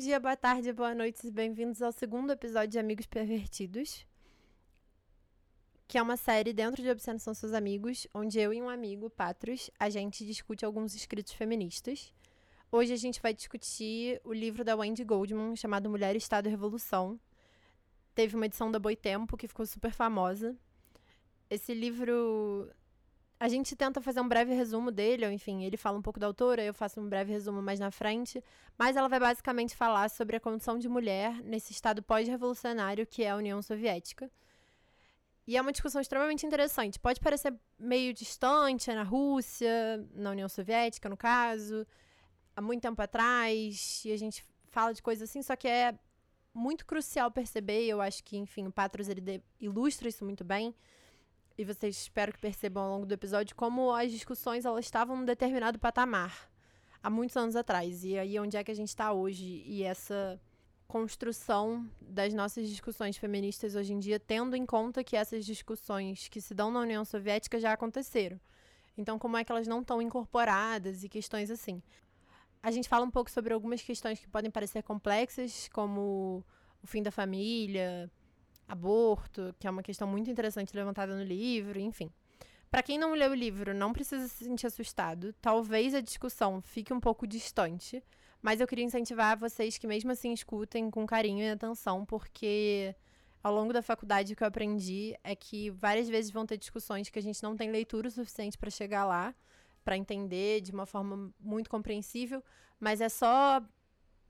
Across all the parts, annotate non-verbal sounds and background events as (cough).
dia, boa tarde, boa noite, bem-vindos ao segundo episódio de Amigos Pervertidos, que é uma série dentro de Obscenos São Seus Amigos, onde eu e um amigo, Patros, a gente discute alguns escritos feministas. Hoje a gente vai discutir o livro da Wendy Goldman, chamado Mulher, Estado e Revolução. Teve uma edição da Boitempo, que ficou super famosa. Esse livro a gente tenta fazer um breve resumo dele, ou enfim, ele fala um pouco da autora, eu faço um breve resumo mais na frente, mas ela vai basicamente falar sobre a condição de mulher nesse estado pós-revolucionário que é a União Soviética. E é uma discussão extremamente interessante. Pode parecer meio distante, é na Rússia, na União Soviética, no caso, há muito tempo atrás, e a gente fala de coisas assim, só que é muito crucial perceber, eu acho que, enfim, o Patros ele ilustra isso muito bem, e vocês espero que percebam ao longo do episódio como as discussões elas estavam num determinado patamar há muitos anos atrás. E aí onde é que a gente está hoje? E essa construção das nossas discussões feministas hoje em dia tendo em conta que essas discussões que se dão na União Soviética já aconteceram. Então como é que elas não estão incorporadas e questões assim? A gente fala um pouco sobre algumas questões que podem parecer complexas como o fim da família aborto, que é uma questão muito interessante levantada no livro, enfim. Para quem não leu o livro, não precisa se sentir assustado. Talvez a discussão fique um pouco distante, mas eu queria incentivar vocês que mesmo assim escutem com carinho e atenção, porque ao longo da faculdade o que eu aprendi é que várias vezes vão ter discussões que a gente não tem leitura suficiente para chegar lá, para entender de uma forma muito compreensível, mas é só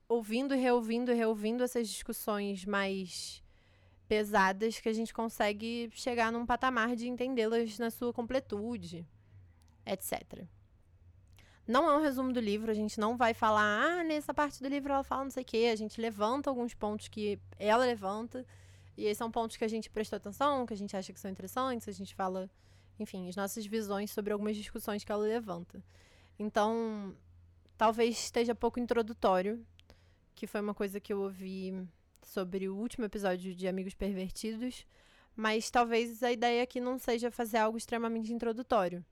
ouvindo e reouvindo e reouvindo essas discussões mais pesadas que a gente consegue chegar num patamar de entendê-las na sua completude, etc. Não é um resumo do livro, a gente não vai falar, ah, nessa parte do livro ela fala não sei o quê, a gente levanta alguns pontos que ela levanta, e esses são pontos que a gente prestou atenção, que a gente acha que são interessantes, a gente fala, enfim, as nossas visões sobre algumas discussões que ela levanta. Então, talvez esteja pouco introdutório, que foi uma coisa que eu ouvi sobre o último episódio de Amigos Pervertidos, mas talvez a ideia aqui não seja fazer algo extremamente introdutório.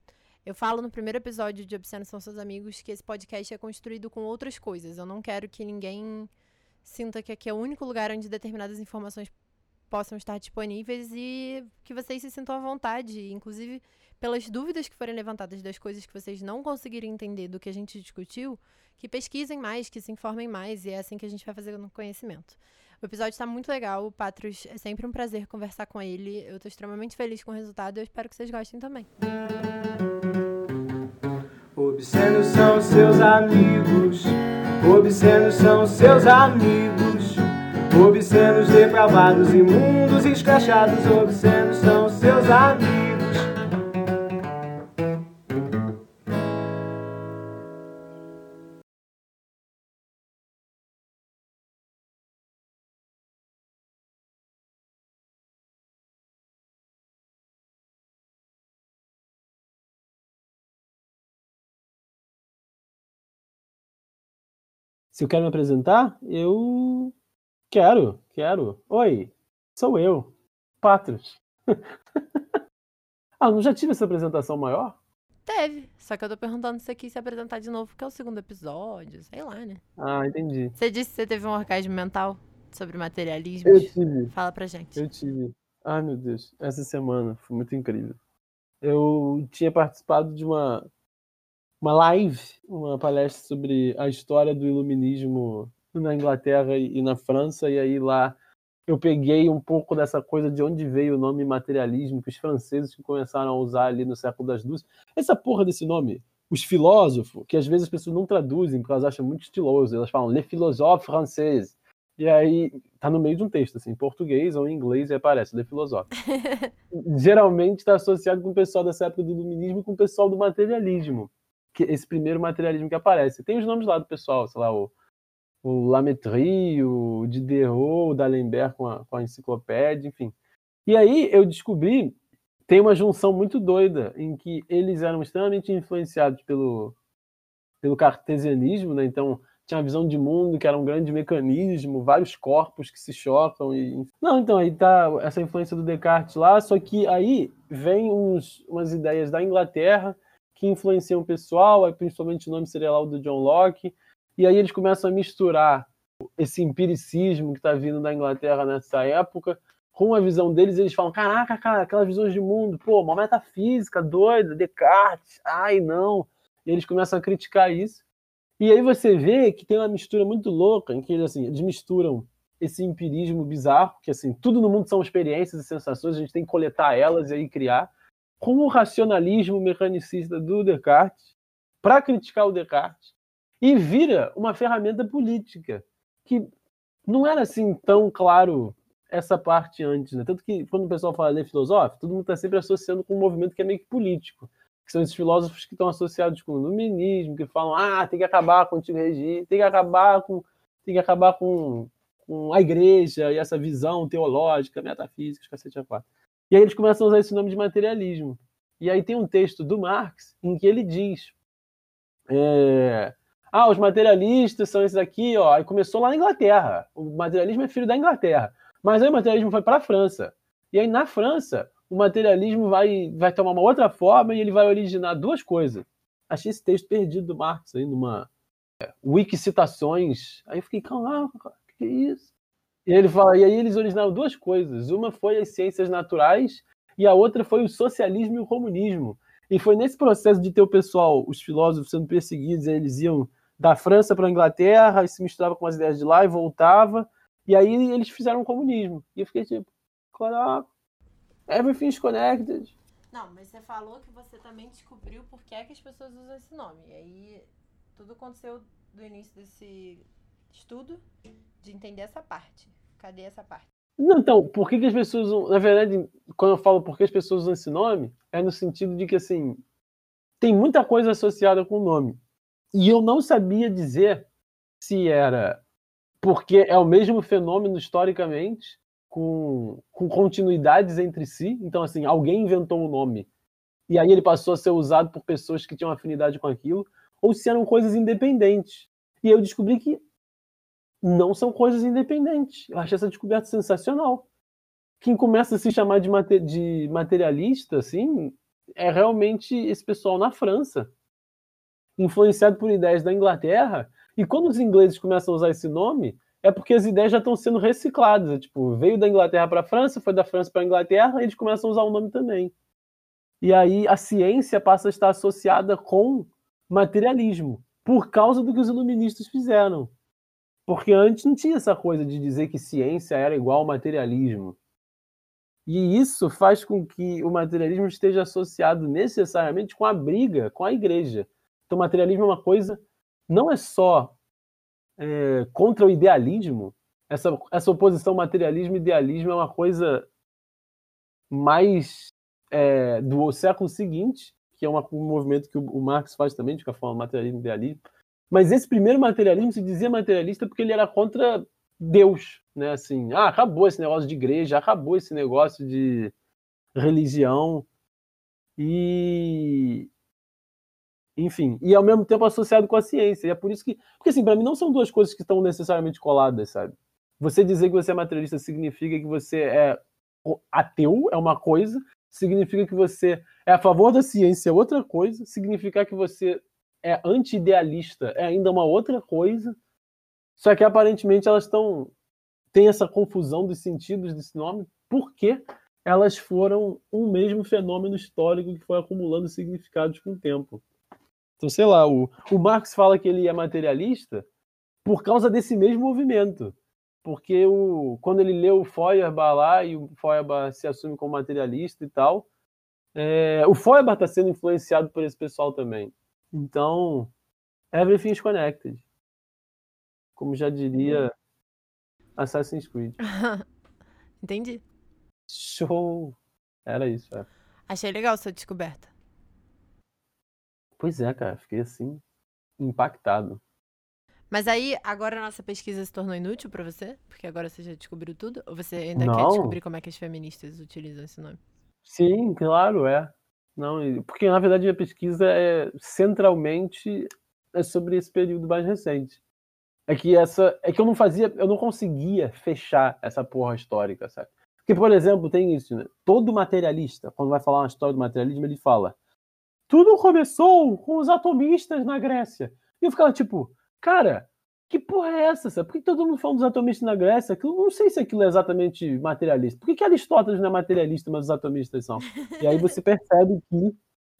Eu falo no primeiro episódio de Obscenos São Seus Amigos que esse podcast é construído com outras coisas. Eu não quero que ninguém sinta que aqui é o único lugar onde determinadas informações possam estar disponíveis e que vocês se sintam à vontade, inclusive pelas dúvidas que forem levantadas das coisas que vocês não conseguirem entender do que a gente discutiu, que pesquisem mais, que se informem mais, e é assim que a gente vai fazer no conhecimento. O episódio está muito legal, o Patros é sempre um prazer conversar com ele. Eu estou extremamente feliz com o resultado e eu espero que vocês gostem também. Obscenos são seus amigos, obscenos são seus amigos, obscenos depravados, imundos, escrachados, obscenos são seus amigos. Se eu quero me apresentar, eu quero, quero. Oi, sou eu, Patros. (laughs) ah, não já tive essa apresentação maior? Teve, só que eu tô perguntando se você quis se apresentar de novo, porque é o segundo episódio, sei lá, né? Ah, entendi. Você disse que você teve um orgasmo mental sobre materialismo. Eu tive. Fala pra gente. Eu tive. Ai, meu Deus, essa semana foi muito incrível. Eu tinha participado de uma uma live, uma palestra sobre a história do iluminismo na Inglaterra e na França, e aí lá eu peguei um pouco dessa coisa de onde veio o nome materialismo, que os franceses começaram a usar ali no século das luzes. Essa porra desse nome, os filósofos, que às vezes as pessoas não traduzem porque elas acham muito estiloso, elas falam les philosophes français. E aí tá no meio de um texto, assim, em português ou em inglês, e aparece les philosophes. (laughs) Geralmente está associado com o pessoal dessa época do iluminismo e com o pessoal do materialismo que, esse primeiro materialismo que aparece. Tem os nomes lá do pessoal, sei lá, o, o Lametrie, o Diderot, o D'Alembert com a, com a enciclopédia, enfim. E aí eu descobri tem uma junção muito doida em que eles eram extremamente influenciados pelo, pelo cartesianismo, né? Então tinha uma visão de mundo que era um grande mecanismo, vários corpos que se chocam e não, então aí tá essa influência do Descartes lá, só que aí vem uns, umas ideias da Inglaterra que influenciam o pessoal, principalmente o nome seria lá o do John Locke, e aí eles começam a misturar esse empiricismo que está vindo da Inglaterra nessa época, com a visão deles, eles falam: caraca, cara, aquelas visões de mundo, pô, uma metafísica doida, Descartes, ai não. E eles começam a criticar isso. E aí você vê que tem uma mistura muito louca, em que eles, assim, eles misturam esse empirismo bizarro, que assim, tudo no mundo são experiências e sensações, a gente tem que coletar elas e aí criar, com o racionalismo mecanicista do Descartes, para criticar o Descartes, e vira uma ferramenta política, que não era assim tão claro essa parte antes, né? Tanto que quando o pessoal fala de filosófico, todo mundo está sempre associando com um movimento que é meio que político, que são esses filósofos que estão associados com o iluminismo, que falam, ah, tem que acabar com o antigo regime, tem que acabar com, tem que acabar com, com a igreja e essa visão teológica, metafísica, cacete a quatro. E aí eles começam a usar esse nome de materialismo. E aí tem um texto do Marx em que ele diz, é, ah, os materialistas são esses aqui, ó. E começou lá na Inglaterra. O materialismo é filho da Inglaterra. Mas aí o materialismo foi para a França. E aí na França, o materialismo vai, vai tomar uma outra forma e ele vai originar duas coisas. Achei esse texto perdido do Marx aí numa é, wiki citações. Aí eu fiquei, calma, que é isso? E ele fala, e aí eles originaram duas coisas. Uma foi as ciências naturais e a outra foi o socialismo e o comunismo. E foi nesse processo de ter o pessoal, os filósofos sendo perseguidos, eles iam da França para a Inglaterra e se misturava com as ideias de lá e voltava. E aí eles fizeram o comunismo. E eu fiquei tipo, caraca, Everything's connected. Não, mas você falou que você também descobriu por que, é que as pessoas usam esse nome. E aí tudo aconteceu do início desse estudo de entender essa parte. Cadê essa parte? Não, então, por que, que as pessoas. Na verdade, quando eu falo por que as pessoas usam esse nome, é no sentido de que, assim, tem muita coisa associada com o nome. E eu não sabia dizer se era porque é o mesmo fenômeno historicamente, com, com continuidades entre si. Então, assim, alguém inventou um nome e aí ele passou a ser usado por pessoas que tinham afinidade com aquilo, ou se eram coisas independentes. E eu descobri que não são coisas independentes. Eu achei essa descoberta sensacional. Quem começa a se chamar de, de materialista, assim, é realmente esse pessoal na França, influenciado por ideias da Inglaterra. E quando os ingleses começam a usar esse nome, é porque as ideias já estão sendo recicladas. É, tipo, veio da Inglaterra para a França, foi da França para a Inglaterra, eles começam a usar o nome também. E aí a ciência passa a estar associada com materialismo, por causa do que os iluministas fizeram. Porque antes não tinha essa coisa de dizer que ciência era igual ao materialismo. E isso faz com que o materialismo esteja associado necessariamente com a briga com a igreja. Então, o materialismo é uma coisa, não é só é, contra o idealismo, essa, essa oposição materialismo-idealismo é uma coisa mais é, do século seguinte, que é uma, um movimento que o, o Marx faz também, de que forma materialismo idealismo. Mas esse primeiro materialismo se dizia materialista porque ele era contra Deus, né? Assim, ah, acabou esse negócio de igreja, acabou esse negócio de religião e enfim, e ao mesmo tempo associado com a ciência. E é por isso que, porque assim, para mim não são duas coisas que estão necessariamente coladas, sabe? Você dizer que você é materialista significa que você é ateu, é uma coisa, significa que você é a favor da ciência, é outra coisa, significar que você é anti-idealista é ainda uma outra coisa. Só que aparentemente elas estão tem essa confusão dos sentidos desse nome, porque elas foram um mesmo fenômeno histórico que foi acumulando significados com o tempo. Então, sei lá, o, o Marx fala que ele é materialista por causa desse mesmo movimento. Porque o, quando ele leu o Feuerbach lá, e o Feuerbach se assume como materialista e tal, é, o Feuerbach está sendo influenciado por esse pessoal também. Então, everything's connected. Como já diria Assassin's Creed. (laughs) Entendi. Show! Era isso, é. Achei legal sua descoberta. Pois é, cara, fiquei assim, impactado. Mas aí, agora a nossa pesquisa se tornou inútil para você? Porque agora você já descobriu tudo? Ou você ainda Não. quer descobrir como é que as feministas utilizam esse nome? Sim, claro, é. Não, porque na verdade a pesquisa é centralmente é sobre esse período mais recente. É que essa, é que eu não fazia, eu não conseguia fechar essa porra histórica, sabe? Porque por exemplo, tem isso, né? Todo materialista, quando vai falar uma história do materialismo, ele fala: tudo começou com os atomistas na Grécia. E eu ficava tipo, cara, que porra é essa? Sabe? Por que todo mundo fala dos atomistas na Grécia? Aquilo, não sei se aquilo é exatamente materialista. Por que, que Aristóteles não é materialista, mas os atomistas são? E aí você percebe que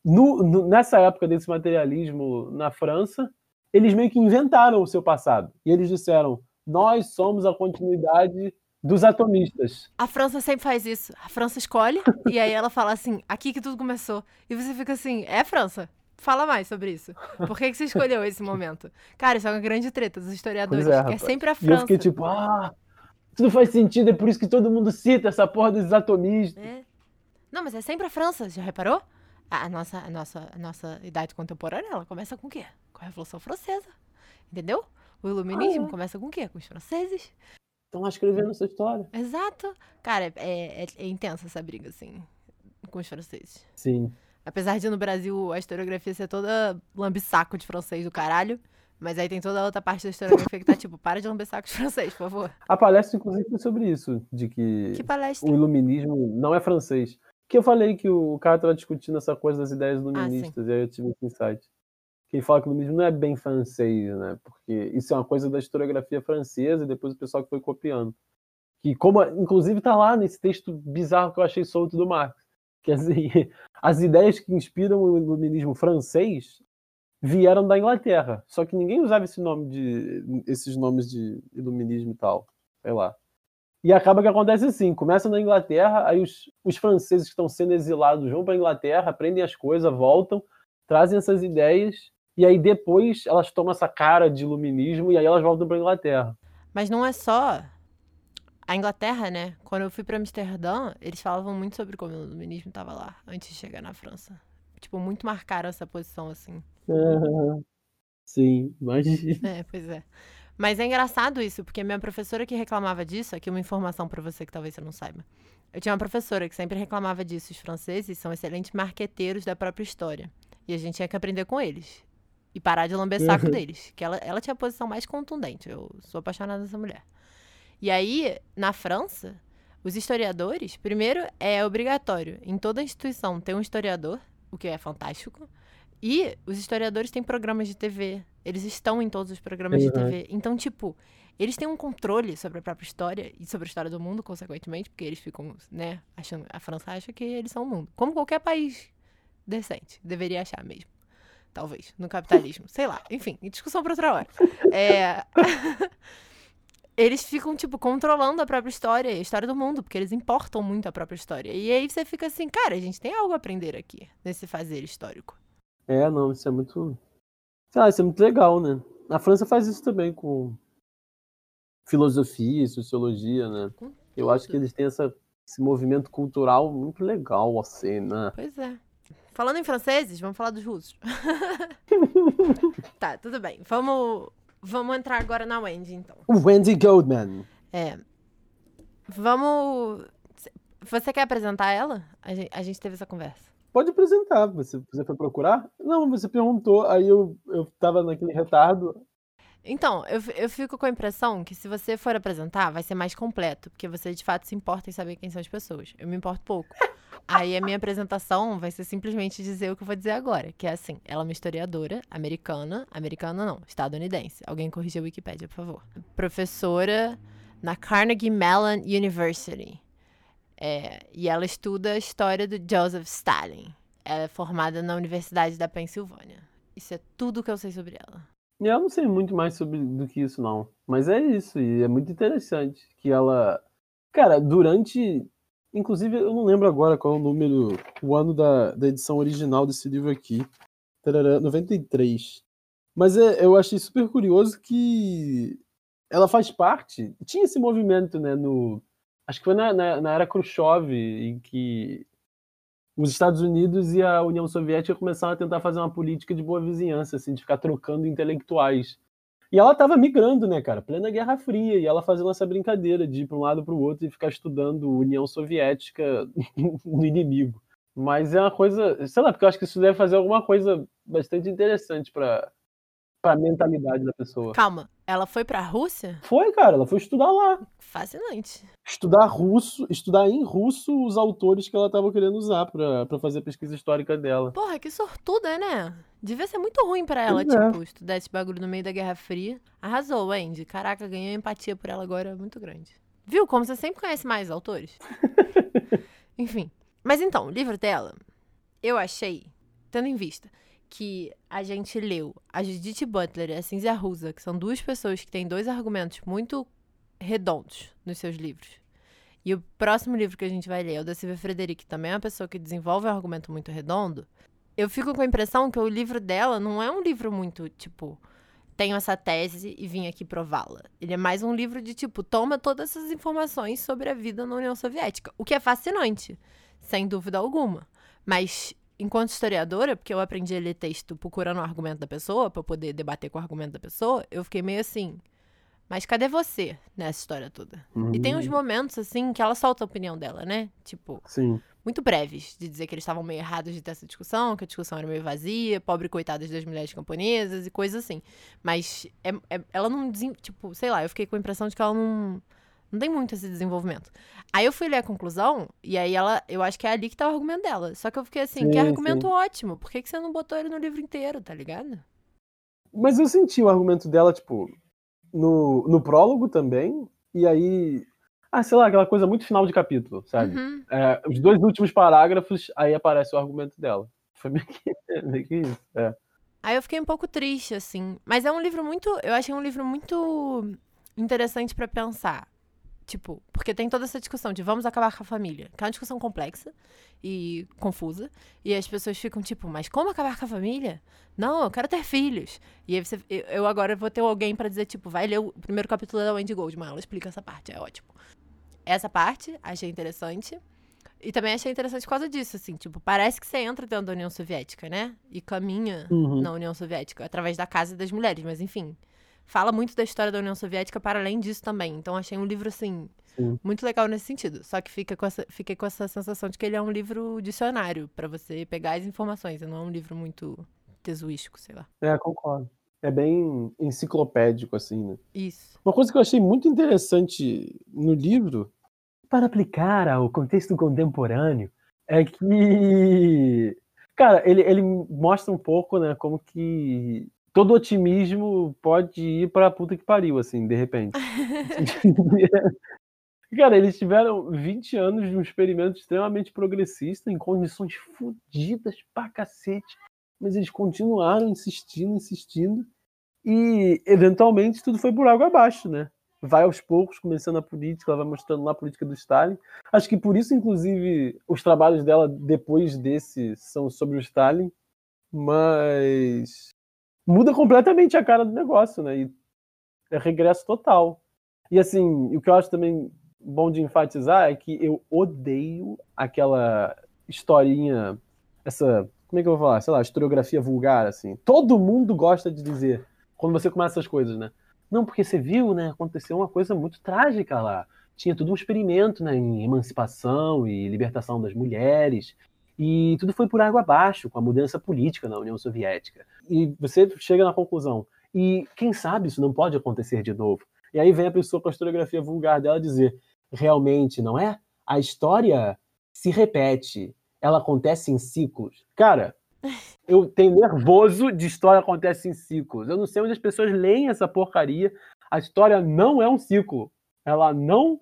no, no, nessa época desse materialismo na França, eles meio que inventaram o seu passado. E eles disseram: nós somos a continuidade dos atomistas. A França sempre faz isso. A França escolhe e aí ela fala assim: aqui que tudo começou. E você fica assim: é França? Fala mais sobre isso. Por que, que você escolheu esse momento? Cara, isso é uma grande treta dos historiadores, é, que é sempre a E eu França. fiquei tipo, ah, isso não faz sentido, é por isso que todo mundo cita essa porra dos atomistas. É. Não, mas é sempre a França, já reparou? A, nossa, a, nossa, a nossa idade contemporânea, ela começa com o quê? Com a Revolução Francesa. Entendeu? O iluminismo Ah, é. começa com o quê? Com os franceses. Estão escrevendo essa história. Exato. Cara, é, é, é intensa essa briga, assim, com os franceses. Sim. Apesar de no Brasil a historiografia ser toda lambisaco de francês do caralho, mas aí tem toda a outra parte da historiografia que tá tipo, para de lambisaco de francês, por favor. A palestra, inclusive, foi sobre isso, de que Que palestra. o iluminismo não é francês. Que eu falei que o cara estava discutindo essa coisa das ideias Ah, iluministas, e aí eu tive esse insight. Que ele fala que o iluminismo não é bem francês, né? Porque isso é uma coisa da historiografia francesa e depois o pessoal que foi copiando. Que como, inclusive, tá lá nesse texto bizarro que eu achei solto do Marx. Que assim, (laughs) as ideias que inspiram o iluminismo francês vieram da Inglaterra. Só que ninguém usava esse nome de, esses nomes de iluminismo e tal. Sei lá. E acaba que acontece assim: começa na Inglaterra, aí os, os franceses que estão sendo exilados vão para a Inglaterra, aprendem as coisas, voltam, trazem essas ideias, e aí depois elas tomam essa cara de iluminismo e aí elas voltam para a Inglaterra. Mas não é só a Inglaterra, né? Quando eu fui pra Amsterdã, eles falavam muito sobre como o iluminismo tava lá, antes de chegar na França. Tipo, muito marcaram essa posição, assim. Sim, imagina. (laughs) É, pois é. Mas é engraçado isso, porque minha professora que reclamava disso, aqui uma informação pra você que talvez você não saiba. Eu tinha uma professora que sempre reclamava disso. Os franceses são excelentes marqueteiros da própria história. E a gente tinha que aprender com eles. E parar de lamber saco deles. Que ela, ela tinha a posição mais contundente. Eu sou apaixonada nessa mulher. E aí, na França, os historiadores, primeiro, é obrigatório em toda instituição ter um historiador, o que é fantástico. E os historiadores têm programas de TV. Eles estão em todos os programas de Uhum. TV. Então, tipo, eles têm um controle sobre a própria história e sobre a história do mundo, consequentemente, porque eles ficam, né, achando. A França acha que eles são o mundo. Como qualquer país decente. Deveria achar mesmo. Talvez. No capitalismo. Sei lá. Enfim, discussão pra outra hora. É. (laughs) eles ficam, tipo, controlando a própria história e a história do mundo, porque eles importam muito a própria história. E aí você fica assim, cara, a gente tem algo a aprender aqui, nesse fazer histórico. É, não, isso é muito. Sei lá, isso é muito legal, né? A França faz isso também com filosofia, sociologia, né? Eu acho que eles têm essa, esse movimento cultural muito legal, assim, né? Pois é. Falando em franceses, vamos falar dos russos. (laughs) tá, tudo bem. Vamos, vamos entrar agora na Wendy, então. O Wendy Goldman. É. Vamos. Você quer apresentar ela? A gente, a gente teve essa conversa. Pode apresentar. Você, você foi procurar? Não, você perguntou, aí eu, eu tava naquele retardo. Então, eu, eu fico com a impressão que se você for apresentar, vai ser mais completo, porque você de fato se importa em saber quem são as pessoas. Eu me importo pouco. (laughs) Aí a minha apresentação vai ser simplesmente dizer o que eu vou dizer agora, que é assim, ela é uma historiadora americana, americana não, estadunidense. Alguém corrija a Wikipédia, por favor. Professora na Carnegie Mellon University. É, e ela estuda a história do Joseph Stalin. Ela é formada na Universidade da Pensilvânia. Isso é tudo que eu sei sobre ela. E eu não sei muito mais sobre do que isso, não. Mas é isso, e é muito interessante que ela. Cara, durante. Inclusive, eu não lembro agora qual é o número, o ano da, da edição original desse livro aqui. Tarará, 93. Mas é, eu achei super curioso que ela faz parte. Tinha esse movimento, né, no. Acho que foi na, na, na era Khrushchev, em que os Estados Unidos e a União Soviética começaram a tentar fazer uma política de boa vizinhança, assim, de ficar trocando intelectuais. E ela estava migrando, né, cara? Plena Guerra Fria, e ela fazendo essa brincadeira de ir para um lado para o outro e ficar estudando União Soviética (laughs) no inimigo. Mas é uma coisa, sei lá, porque eu acho que isso deve fazer alguma coisa bastante interessante para a mentalidade da pessoa. Calma, ela foi pra Rússia? Foi, cara, ela foi estudar lá. Fascinante. Estudar russo, estudar em russo os autores que ela estava querendo usar para fazer a pesquisa histórica dela. Porra, que sortuda, né? Devia ser muito ruim pra ela, Pois é. tipo, estudar esse bagulho no meio da Guerra Fria. Arrasou, Andy. Caraca, ganhei empatia por ela agora muito grande. Viu? Como você sempre conhece mais autores. (laughs) Enfim. Mas então, o livro dela, eu achei, tendo em vista que a gente leu a Judith Butler e a Cynthia Rusa, que são duas pessoas que têm dois argumentos muito redondos nos seus livros. E o próximo livro que a gente vai ler é o da Silvia Frederic, que também é uma pessoa que desenvolve um argumento muito redondo. Eu fico com a impressão que o livro dela não é um livro muito, tipo, tenho essa tese e vim aqui prová-la. Ele é mais um livro de, tipo, toma todas essas informações sobre a vida na União Soviética. O que é fascinante, sem dúvida alguma. Mas, enquanto historiadora, porque eu aprendi a ler texto procurando o argumento da pessoa, pra eu poder debater com o argumento da pessoa, eu fiquei meio assim. Mas cadê você nessa história toda? E tem uns momentos, assim, que ela solta a opinião dela, né? Tipo, Sim. Muito breves, de dizer que eles estavam meio errados de ter essa discussão, que a discussão era meio vazia, pobre coitadas das mulheres camponesas e coisas assim. Mas é- é- ela não, tipo, sei lá, eu fiquei com a impressão de que ela não, não tem muito esse desenvolvimento. Aí eu fui ler a conclusão, e aí ela, eu acho que é ali que tá o argumento dela. Só que eu fiquei assim, Sim, que argumento sim. ótimo, por que, que você não botou ele no livro inteiro, tá ligado? Mas eu senti o argumento dela, tipo, no, no prólogo também, e aí. Ah, sei lá, aquela coisa muito final de capítulo, sabe? Uhum. É, os dois últimos parágrafos, aí aparece o argumento dela. Foi meio que, (laughs) meio que isso. É. Aí eu fiquei um pouco triste, assim. Mas é um livro muito. Eu achei um livro muito interessante pra pensar. Tipo, porque tem toda essa discussão de vamos acabar com a família, que é uma discussão complexa e confusa. E as pessoas ficam tipo, mas como acabar com a família? Não, eu quero ter filhos. E aí você, eu- agora vou ter alguém pra dizer, tipo, vai ler o primeiro capítulo da Wendy Goldman, ela explica essa parte, é ótimo. Essa parte, achei interessante. E também achei interessante por causa disso, assim, tipo, parece que você entra dentro da União Soviética, né? E caminha Uhum. na União Soviética, através da Casa das Mulheres, mas enfim. Fala muito da história da União Soviética para além disso também. Então achei um livro, assim, Sim. muito legal nesse sentido. Só que fica com essa, fiquei com essa sensação de que ele é um livro dicionário para você pegar as informações. e Não é um livro muito tesuístico, sei lá. É, concordo. É bem enciclopédico, assim, né? Isso. Uma coisa que eu achei muito interessante no livro, para aplicar ao contexto contemporâneo, é que, cara, ele, ele mostra um pouco, né, como que todo otimismo pode ir pra puta que pariu, assim, de repente. (laughs) Cara, eles tiveram 20 anos de um experimento extremamente progressista, em condições fodidas pra cacete, mas eles continuaram insistindo, insistindo, e eventualmente tudo foi por água abaixo, né? Vai aos poucos começando a política, ela vai mostrando lá a política do Stalin. Acho que por isso, inclusive, os trabalhos dela depois desse são sobre o Stalin, mas muda completamente a cara do negócio, né? E é regresso total. E assim, o que eu acho também bom de enfatizar é que eu odeio aquela historinha, essa, como é que eu vou falar? Sei lá, historiografia vulgar, assim. Todo mundo gosta de dizer, quando você começa essas coisas, né? Não, porque você viu, né? Aconteceu uma coisa muito trágica lá. Tinha tudo um experimento né, em emancipação e libertação das mulheres. E tudo foi por água abaixo, com a mudança política na União Soviética. E você chega na conclusão. E quem sabe isso não pode acontecer de novo? E aí vem a pessoa com a historiografia vulgar dela dizer: realmente, não é? A história se repete, ela acontece em ciclos. Cara, eu tenho nervoso de história acontece em ciclos. Eu não sei onde as pessoas leem essa porcaria. A história não é um ciclo. Ela não,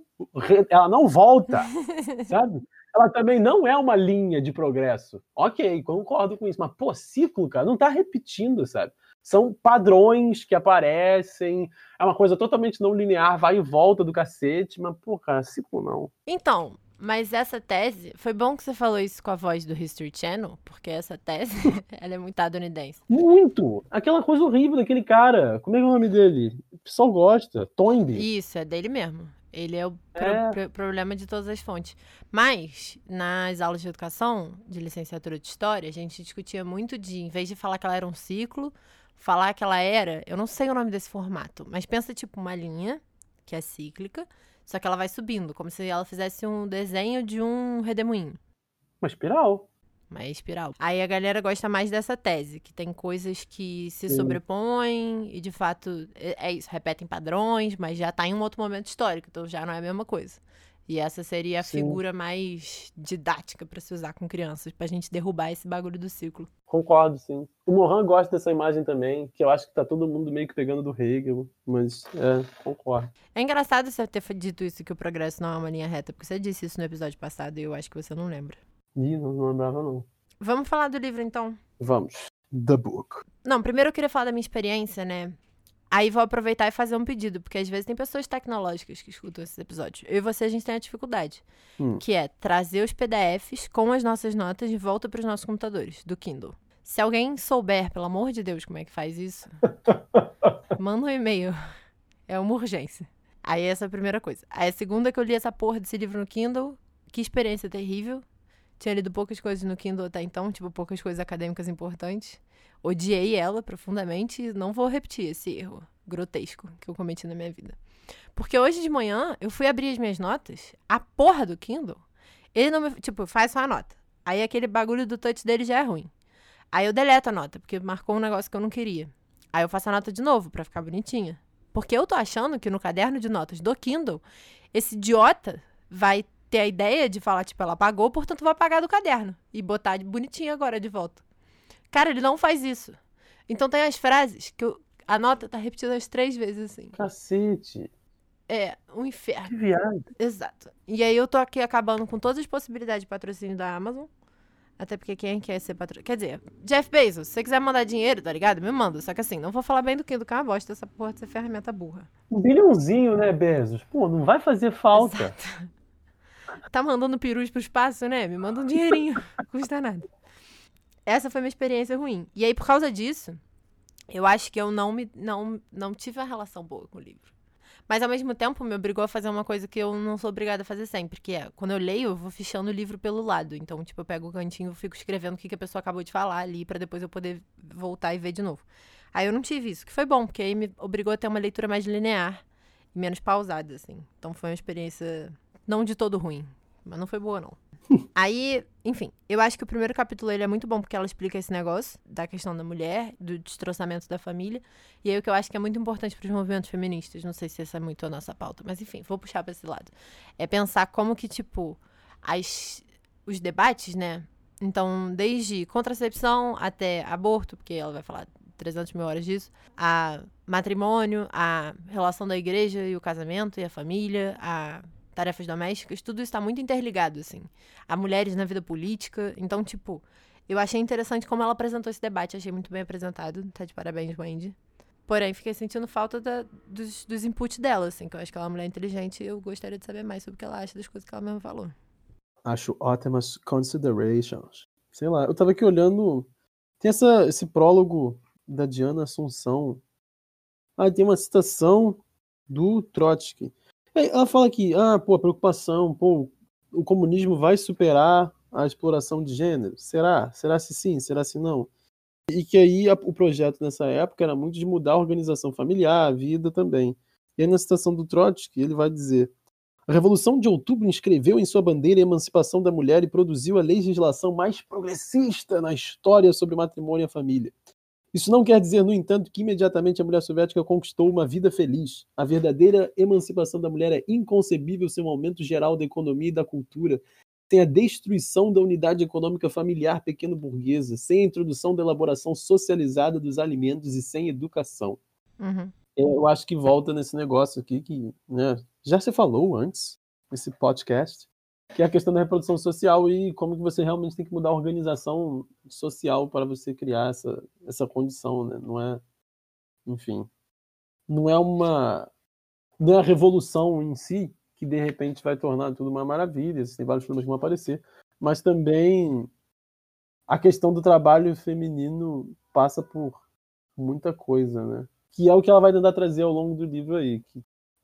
ela não volta, (laughs) sabe? Ela também não é uma linha de progresso. Ok, concordo com isso. Mas, pô, ciclo, cara, não tá repetindo, sabe? São padrões que aparecem. É uma coisa totalmente não linear, vai e volta do cacete. Mas, pô, cara, ciclo não. Então, mas essa tese, foi bom que você falou isso com a voz do History Channel, porque essa tese, (laughs) ela é muito estadunidense. Muito! Aquela coisa horrível daquele cara. Como é que é o nome dele? O pessoal gosta. Toynbee. Isso, é dele mesmo. Ele é o pro- É. pro- problema de todas as fontes. Mas, nas aulas de educação, de licenciatura de história, a gente discutia muito de, em vez de falar que ela era um ciclo, falar que ela era, eu não sei o nome desse formato, mas pensa tipo uma linha, que é cíclica, só que ela vai subindo, como se ela fizesse um desenho de um redemoinho. Uma espiral. Uma espiral. Aí a galera gosta mais dessa tese, que tem coisas que se Sim. sobrepõem e de fato é é isso, repetem padrões, mas já tá em um outro momento histórico, então já não é a mesma coisa. E essa seria a Sim. figura mais didática pra se usar com crianças, pra gente derrubar esse bagulho do ciclo. Concordo, sim. O Mohan gosta dessa imagem também, que eu acho que tá todo mundo meio que pegando do Hegel, mas é, concordo. É engraçado você ter dito isso, que o progresso não é uma linha reta, porque você disse isso no episódio passado e eu acho que você não lembra. Ih, não, não lembrava não. Vamos falar do livro então? Vamos. The Book. Não, primeiro eu queria falar da minha experiência, né? Aí vou aproveitar e fazer um pedido, porque às vezes tem pessoas tecnológicas que escutam esses episódios. Eu e você, a gente tem a dificuldade. Hum. Que é trazer os PDFs com as nossas notas de volta para os nossos computadores, do Kindle. Se alguém souber, pelo amor de Deus, como é que faz isso, (laughs) manda um e-mail. É uma urgência. Aí essa é a primeira coisa. Aí a segunda é que eu li essa porra desse livro no Kindle. Que experiência terrível. Tinha lido poucas coisas no Kindle até então, tipo, poucas coisas acadêmicas importantes. Odiei ela profundamente e não vou repetir esse erro grotesco que eu cometi na minha vida. Porque hoje de manhã eu fui abrir as minhas notas, a porra do Kindle, ele não me. Tipo, faz só a nota. Aí aquele bagulho do touch dele já é ruim. Aí eu deleto a nota, porque marcou um negócio que eu não queria. Aí eu faço a nota de novo pra ficar bonitinha. Porque eu tô achando que no caderno de notas do Kindle, esse idiota vai ter a ideia de falar, tipo, ela pagou, portanto vai pagar do caderno. E botar bonitinho agora de volta. Cara, ele não faz isso. Então tem as frases que eu- a nota tá repetida as três vezes assim. Cacete. É, um inferno. Que viagem. Exato. E aí eu tô aqui acabando com todas as possibilidades de patrocínio da Amazon. Até porque quem quer ser patrocínio. Quer dizer, Jeff Bezos, se você quiser mandar dinheiro, tá ligado? Me manda. Só que assim, não vou falar bem do Kindle, que é uma bosta essa porra dessa ferramenta burra. Um bilhãozinho, né, Bezos? Pô, não vai fazer falta. Exato. (laughs) Tá mandando perus pro espaço, né? Me manda um dinheirinho. Não (laughs) custa nada. Essa foi minha experiência ruim. E aí, por causa disso, eu acho que eu não, me, não, não tive uma relação boa com o livro. Mas, ao mesmo tempo, me obrigou a fazer uma coisa que eu não sou obrigada a fazer sempre, que é, quando eu leio, eu vou fichando o livro pelo lado. Então, tipo, eu pego o cantinho e fico escrevendo o que, que a pessoa acabou de falar ali, pra depois eu poder voltar e ver de novo. Aí eu não tive isso, que foi bom, porque aí me obrigou a ter uma leitura mais linear menos pausada, assim. Então, foi uma experiência não de todo ruim, mas não foi boa, não. Aí, enfim, eu acho que o primeiro capítulo ele é muito bom porque ela explica esse negócio da questão da mulher, do destroçamento da família. E aí o que eu acho que é muito importante para os movimentos feministas, não sei se essa é muito a nossa pauta, mas enfim, vou puxar para esse lado. É pensar como que, tipo, as, os debates, né? Então, desde contracepção até aborto, porque ela vai falar 300 mil horas disso, a matrimônio, a relação da igreja e o casamento e a família, a tarefas domésticas, tudo isso tá muito interligado, assim. A mulheres na vida política. Então, tipo, eu achei interessante como ela apresentou esse debate. Achei muito bem apresentado. Tá de parabéns, Wendy. Porém, fiquei sentindo falta da- dos, dos inputs dela, assim, que eu acho que ela é uma mulher inteligente e eu gostaria de saber mais sobre o que ela acha das coisas que ela mesma falou. Acho ótimas considerations. Sei lá, eu tava aqui olhando. Tem essa, esse prólogo da Diana Assunção. Ah, tem uma citação do Trotsky. É, Ela fala que, ah, pô, preocupação, pô, o comunismo vai superar a exploração de gênero? Será? Será se sim? Será se não? E que aí a- o projeto nessa época era muito de mudar a organização familiar, a vida também. E aí na citação do Trotsky, ele vai dizer: a Revolução de Outubro inscreveu em sua bandeira a emancipação da mulher e produziu a legislação mais progressista na história sobre matrimônio e família. Isso não quer dizer, no entanto, que imediatamente a mulher soviética conquistou uma vida feliz. A verdadeira emancipação da mulher é inconcebível sem um aumento geral da economia e da cultura, sem a destruição da unidade econômica familiar pequeno-burguesa, sem a introdução da elaboração socializada dos alimentos e sem educação. Uhum. Eu acho que volta nesse negócio aqui que né, já se falou antes, nesse podcast, que é a questão da reprodução social e como que você realmente tem que mudar a organização social para você criar essa, essa condição, né? Não é, enfim, não é uma não é a revolução em si que de repente vai tornar tudo uma maravilha, tem vários problemas que vão aparecer, mas também a questão do trabalho feminino passa por muita coisa, né? Que é o que ela vai tentar trazer ao longo do livro aí.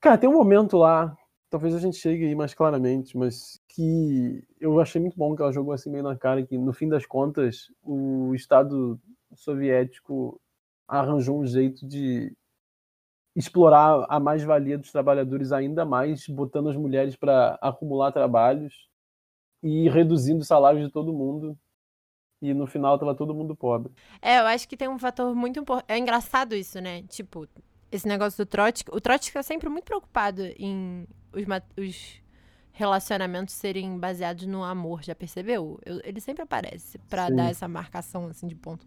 Cara, tem um momento lá, talvez a gente chegue aí mais claramente, mas que eu achei muito bom que ela jogou assim meio na cara que no fim das contas o Estado soviético arranjou um jeito de explorar a mais-valia dos trabalhadores ainda mais, botando as mulheres para acumular trabalhos e reduzindo os salários de todo mundo. E no final tava todo mundo pobre. É, eu acho que tem um fator muito importante. É engraçado isso, né? Tipo, esse negócio do Trotsky. O Trotsky é sempre muito preocupado em os, os relacionamentos serem baseados no amor, já percebeu? Eu- ele sempre aparece pra Sim. dar essa marcação, assim, de ponto.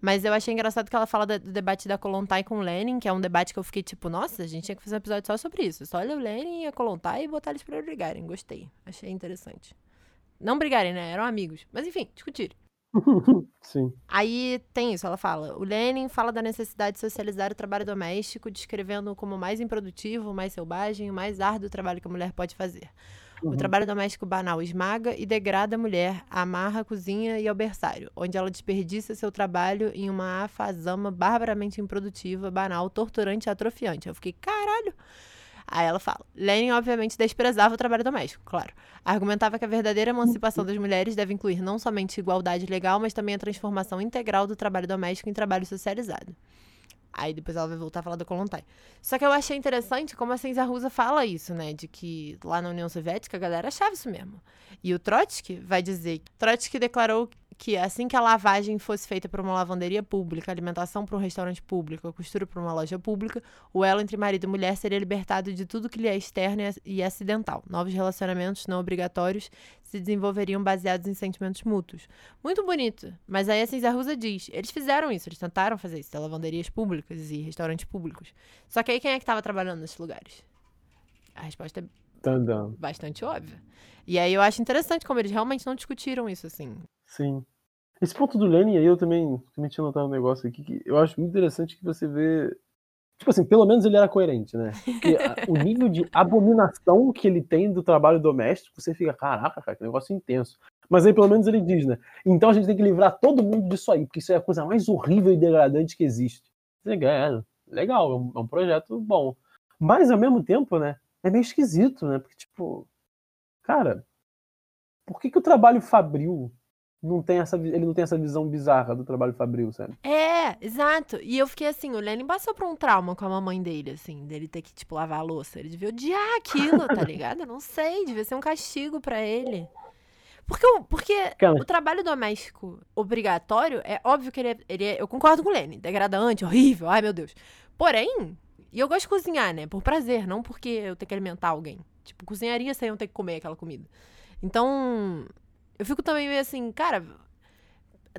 Mas eu achei engraçado que ela fala da- do debate da Kolontai com o Lenin, que é um debate que eu fiquei tipo, nossa, a gente tinha que fazer um episódio só sobre isso. Só ler o Lenin e a Kolontai e botar eles pra brigarem. Gostei. Achei interessante. Não brigarem, né? Eram amigos. Mas enfim, discutirem. (laughs) Sim. Aí tem isso, ela fala. O Lenin fala da necessidade de socializar o trabalho doméstico, descrevendo como o mais improdutivo, o mais selvagem, o mais árduo trabalho que a mulher pode fazer. O Uhum. trabalho doméstico banal esmaga e degrada a mulher, amarra a cozinha e ao berçário, onde ela desperdiça seu trabalho em uma afazama barbaramente improdutiva, banal, torturante e atrofiante. Eu fiquei, caralho! Aí ela fala: Lenin, obviamente, desprezava o trabalho doméstico, claro. Argumentava que a verdadeira emancipação das mulheres deve incluir não somente igualdade legal, mas também a transformação integral do trabalho doméstico em trabalho socializado. Aí depois ela vai voltar a falar do Kolontai. Só que eu achei interessante como a César Rusa fala isso, né? De que lá na União Soviética a galera achava isso mesmo. E o Trotsky vai dizer. Trotsky declarou que assim que a lavagem fosse feita por uma lavanderia pública, alimentação para um restaurante público, costura para uma loja pública, o elo entre marido e mulher seria libertado de tudo que lhe é externo e ac- acidental. Novos relacionamentos não obrigatórios se desenvolveriam baseados em sentimentos mútuos. Muito bonito. Mas aí a César Rusa diz, eles fizeram isso, eles tentaram fazer isso, lavanderias públicas e restaurantes públicos. Só que aí quem é que estava trabalhando nesses lugares? A resposta é bastante óbvia. E aí eu acho interessante como eles realmente não discutiram isso, assim. Sim. Esse ponto do Lenin aí eu também, também tinha notado um negócio aqui que eu acho muito interessante que você vê. Tipo assim, pelo menos ele era coerente, né? Porque a- (laughs) o nível de abominação que ele tem do trabalho doméstico, você fica, caraca, cara, que negócio intenso. Mas aí pelo menos ele diz, né? Então a gente tem que livrar todo mundo disso aí, porque isso é a coisa mais horrível e degradante que existe. Você ganha, legal, é um, é um projeto bom. Mas ao mesmo tempo, né? É meio esquisito, né? Porque, tipo, cara, por que, que o trabalho fabril não tem essa, ele não tem essa visão bizarra do trabalho fabril, sabe? É, exato. E eu fiquei assim, o Lenin passou por um trauma com a mamãe dele, assim, dele ter que, tipo, lavar a louça. Ele devia odiar aquilo, tá (laughs) ligado? Eu não sei, devia ser um castigo pra ele. Porque, o- porque o trabalho doméstico obrigatório, é óbvio que ele é, ele é- Eu concordo com o Lenin, degradante, horrível, ai meu Deus. Porém, e eu gosto de cozinhar, né? Por prazer, não porque eu tenho que alimentar alguém. Tipo, cozinharia sem eu ter que comer aquela comida. Então, eu fico também meio assim, cara,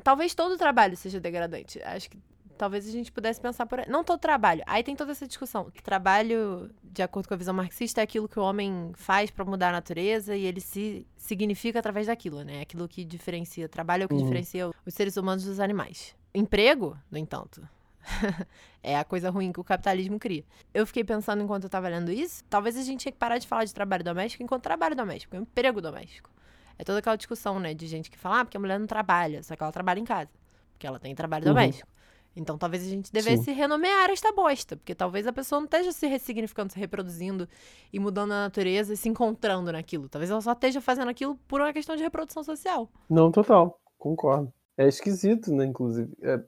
talvez todo trabalho seja degradante. Acho que talvez a gente pudesse pensar por aí. Não todo trabalho. Aí tem toda essa discussão. Trabalho, de acordo com a visão marxista, é aquilo que o homem faz pra mudar a natureza e ele se significa através daquilo, né? Aquilo que diferencia. Trabalho é o que Uhum. diferencia os seres humanos dos animais. Emprego, no entanto. (laughs) é a coisa ruim que o capitalismo cria. Eu fiquei pensando enquanto eu tava lendo isso, talvez a gente tinha que parar de falar de trabalho doméstico enquanto trabalho doméstico, emprego doméstico. É toda aquela discussão, né, de gente que fala, ah, porque a mulher não trabalha, só que ela trabalha em casa, porque ela tem trabalho Uhum. doméstico. Então talvez a gente devesse renomear esta bosta, porque talvez a pessoa não esteja se ressignificando, se reproduzindo e mudando a natureza e se encontrando naquilo. Talvez ela só esteja fazendo aquilo por uma questão de reprodução social. Não, total, concordo. É esquisito, né, inclusive. É,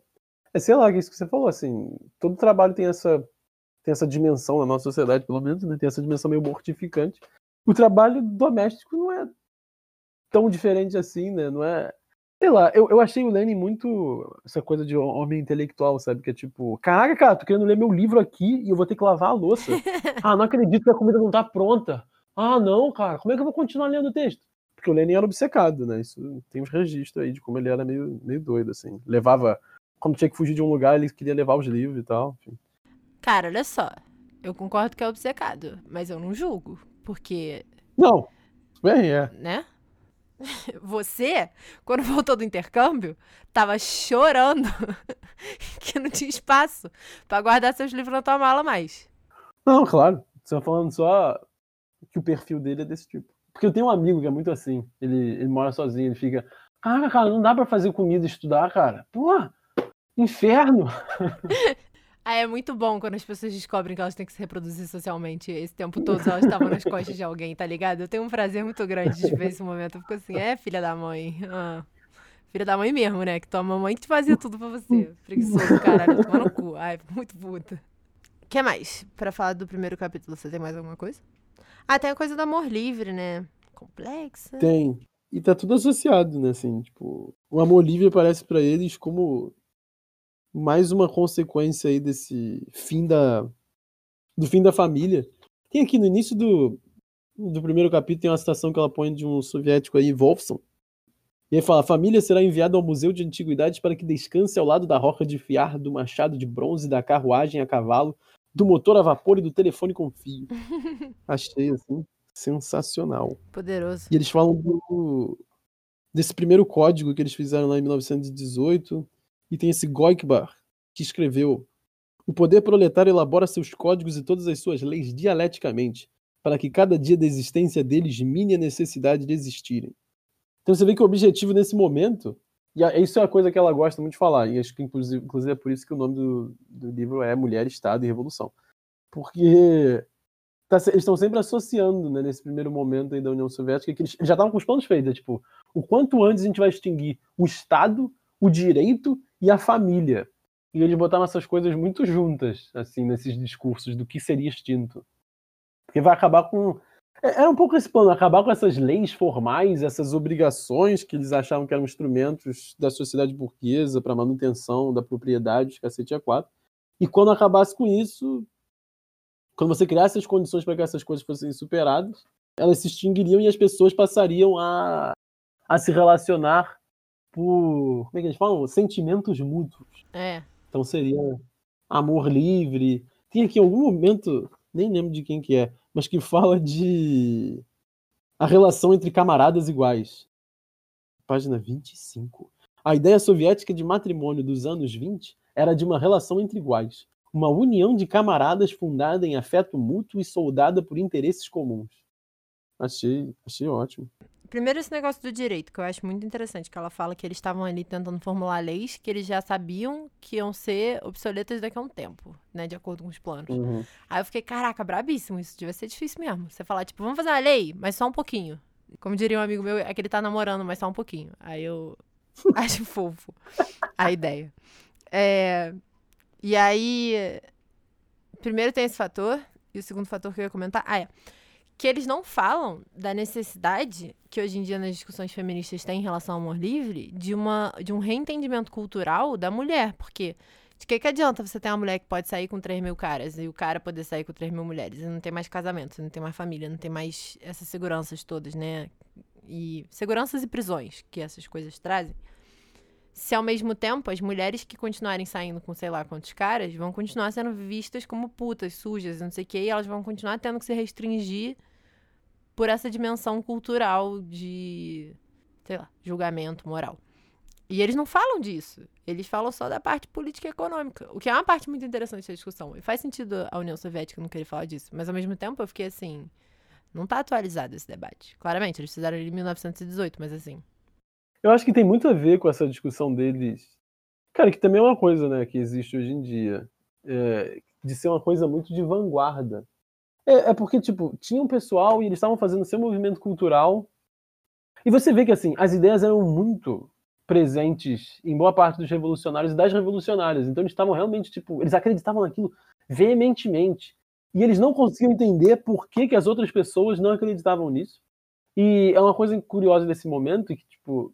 é sei lá, é isso que você falou, assim, todo trabalho tem essa, tem essa dimensão na nossa sociedade, pelo menos, né, tem essa dimensão meio mortificante. O trabalho doméstico não é tão diferente assim, né, não é... Sei lá, eu, eu achei o Lenin muito essa coisa de homem intelectual, sabe? Que é tipo, caraca, cara, tô querendo ler meu livro aqui e eu vou ter que lavar a louça. (laughs) ah, não acredito que a comida não tá pronta. Ah, não, cara, como é que eu vou continuar lendo o texto? Porque o Lenin era obcecado, né? Isso tem uns registros aí de como ele era meio, meio doido, assim. Levava. Quando tinha que fugir de um lugar, ele queria levar os livros e tal. Enfim. Cara, olha só. Eu concordo que é obcecado, mas eu não julgo. Porque, Não, bem, é. né? (laughs) Você, quando voltou do intercâmbio, tava chorando (laughs) que não tinha espaço pra guardar seus livros na tua mala mais. Não, claro. Você tá falando só que o perfil dele é desse tipo. Porque eu tenho um amigo que é muito assim. Ele, ele mora sozinho, ele fica. Cara, cara, não dá pra fazer comida e estudar, cara. Pô, inferno! (laughs) Ah, é muito bom quando as pessoas descobrem que elas têm que se reproduzir socialmente. Esse tempo todo elas estavam nas costas de alguém, tá ligado? Eu tenho um prazer muito grande de ver esse momento. Eu fico assim, é filha da mãe. Ah, filha da mãe mesmo, né? Que tua mamãe que te fazia tudo pra você. Preguiçoso, caralho. Toma no cu. Ai, muito puta. O que mais? Pra falar do primeiro capítulo, você tem mais alguma coisa? Ah, tem a coisa do amor livre, né? Complexa. Tem. E tá tudo associado, né? Assim, tipo, o amor livre aparece pra eles como mais uma consequência aí desse fim da do fim da família. Tem aqui no início do do primeiro capítulo tem uma citação que ela põe de um soviético aí, Wolfson. E aí fala: a família será enviada ao Museu de Antiguidades para que descanse ao lado da roca de fiar, do machado de bronze, da carruagem a cavalo, do motor a vapor e do telefone com fio. (laughs) Achei, assim, sensacional. Poderoso. E eles falam do, desse primeiro código que eles fizeram lá em 1918. E tem esse Goikbar, que escreveu: O poder proletário elabora seus códigos e todas as suas leis dialeticamente, para que cada dia da existência deles mine a necessidade de existirem. Então você vê que o objetivo nesse momento, e isso é uma coisa que ela gosta muito de falar, e acho que inclusive, inclusive é por isso que o nome do, do livro é Mulher, Estado e Revolução. Porque tá, eles estão sempre associando, né, nesse primeiro momento aí da União Soviética, que eles já estavam com os planos feitos, é, tipo, o quanto antes a gente vai extinguir o Estado, o direito e a família. E eles botaram essas coisas muito juntas, assim, nesses discursos do que seria extinto. Porque vai acabar com é, é um pouco esse plano, acabar com essas leis formais, essas obrigações que eles achavam que eram instrumentos da sociedade burguesa para manutenção da propriedade, cacete a quatro. E quando acabasse com isso, quando você criasse as condições para que essas coisas fossem superadas, elas se extinguiriam e as pessoas passariam a, a se relacionar por, como é que eles falam? Sentimentos mútuos. É. Então seria amor livre. Tem aqui algum momento, nem lembro de quem que é, mas que fala de a relação entre camaradas iguais. Página 25. A ideia soviética de matrimônio dos anos 20 era de uma relação entre iguais, uma união de camaradas fundada em afeto mútuo e soldada por interesses comuns. Achei, achei ótimo. Primeiro esse negócio do direito, que eu acho muito interessante, que ela fala que eles estavam ali tentando formular leis que eles já sabiam que iam ser obsoletas daqui a um tempo, né, de acordo com os planos. Uhum. Aí eu fiquei, caraca, brabíssimo, isso devia ser difícil mesmo. Você falar, tipo, vamos fazer uma lei, mas só um pouquinho. Como diria um amigo meu, é que ele tá namorando, mas só um pouquinho. Aí eu (laughs) acho fofo a ideia. É... E aí, primeiro tem esse fator, e o segundo fator que eu ia comentar, ah, é que eles não falam da necessidade que hoje em dia nas discussões feministas tem em relação ao amor livre de, uma, de um reentendimento cultural da mulher. Porque de que, que adianta você ter uma mulher que pode sair com 3 mil caras e o cara poder sair com 3 mil mulheres e não tem mais casamento, não tem mais família, não tem mais essas seguranças todas, né? E seguranças e prisões que essas coisas trazem. Se ao mesmo tempo as mulheres que continuarem saindo com sei lá quantos caras vão continuar sendo vistas como putas, sujas, não sei o que, e elas vão continuar tendo que se restringir por essa dimensão cultural de, sei lá, julgamento moral. E eles não falam disso. Eles falam só da parte política e econômica, o que é uma parte muito interessante da discussão. E faz sentido a União Soviética não querer falar disso, mas ao mesmo tempo eu fiquei assim, não está atualizado esse debate. Claramente, eles fizeram ele em 1918, mas assim. Eu acho que tem muito a ver com essa discussão deles. Cara, que também é uma coisa, né, que existe hoje em dia. É, de ser uma coisa muito de vanguarda. É, é porque, tipo, tinha um pessoal e eles estavam fazendo seu movimento cultural. E você vê que, assim, as ideias eram muito presentes em boa parte dos revolucionários e das revolucionárias. Então eles estavam realmente, tipo, eles acreditavam naquilo veementemente. E eles não conseguiam entender por que, que as outras pessoas não acreditavam nisso. E é uma coisa curiosa desse momento, que, tipo,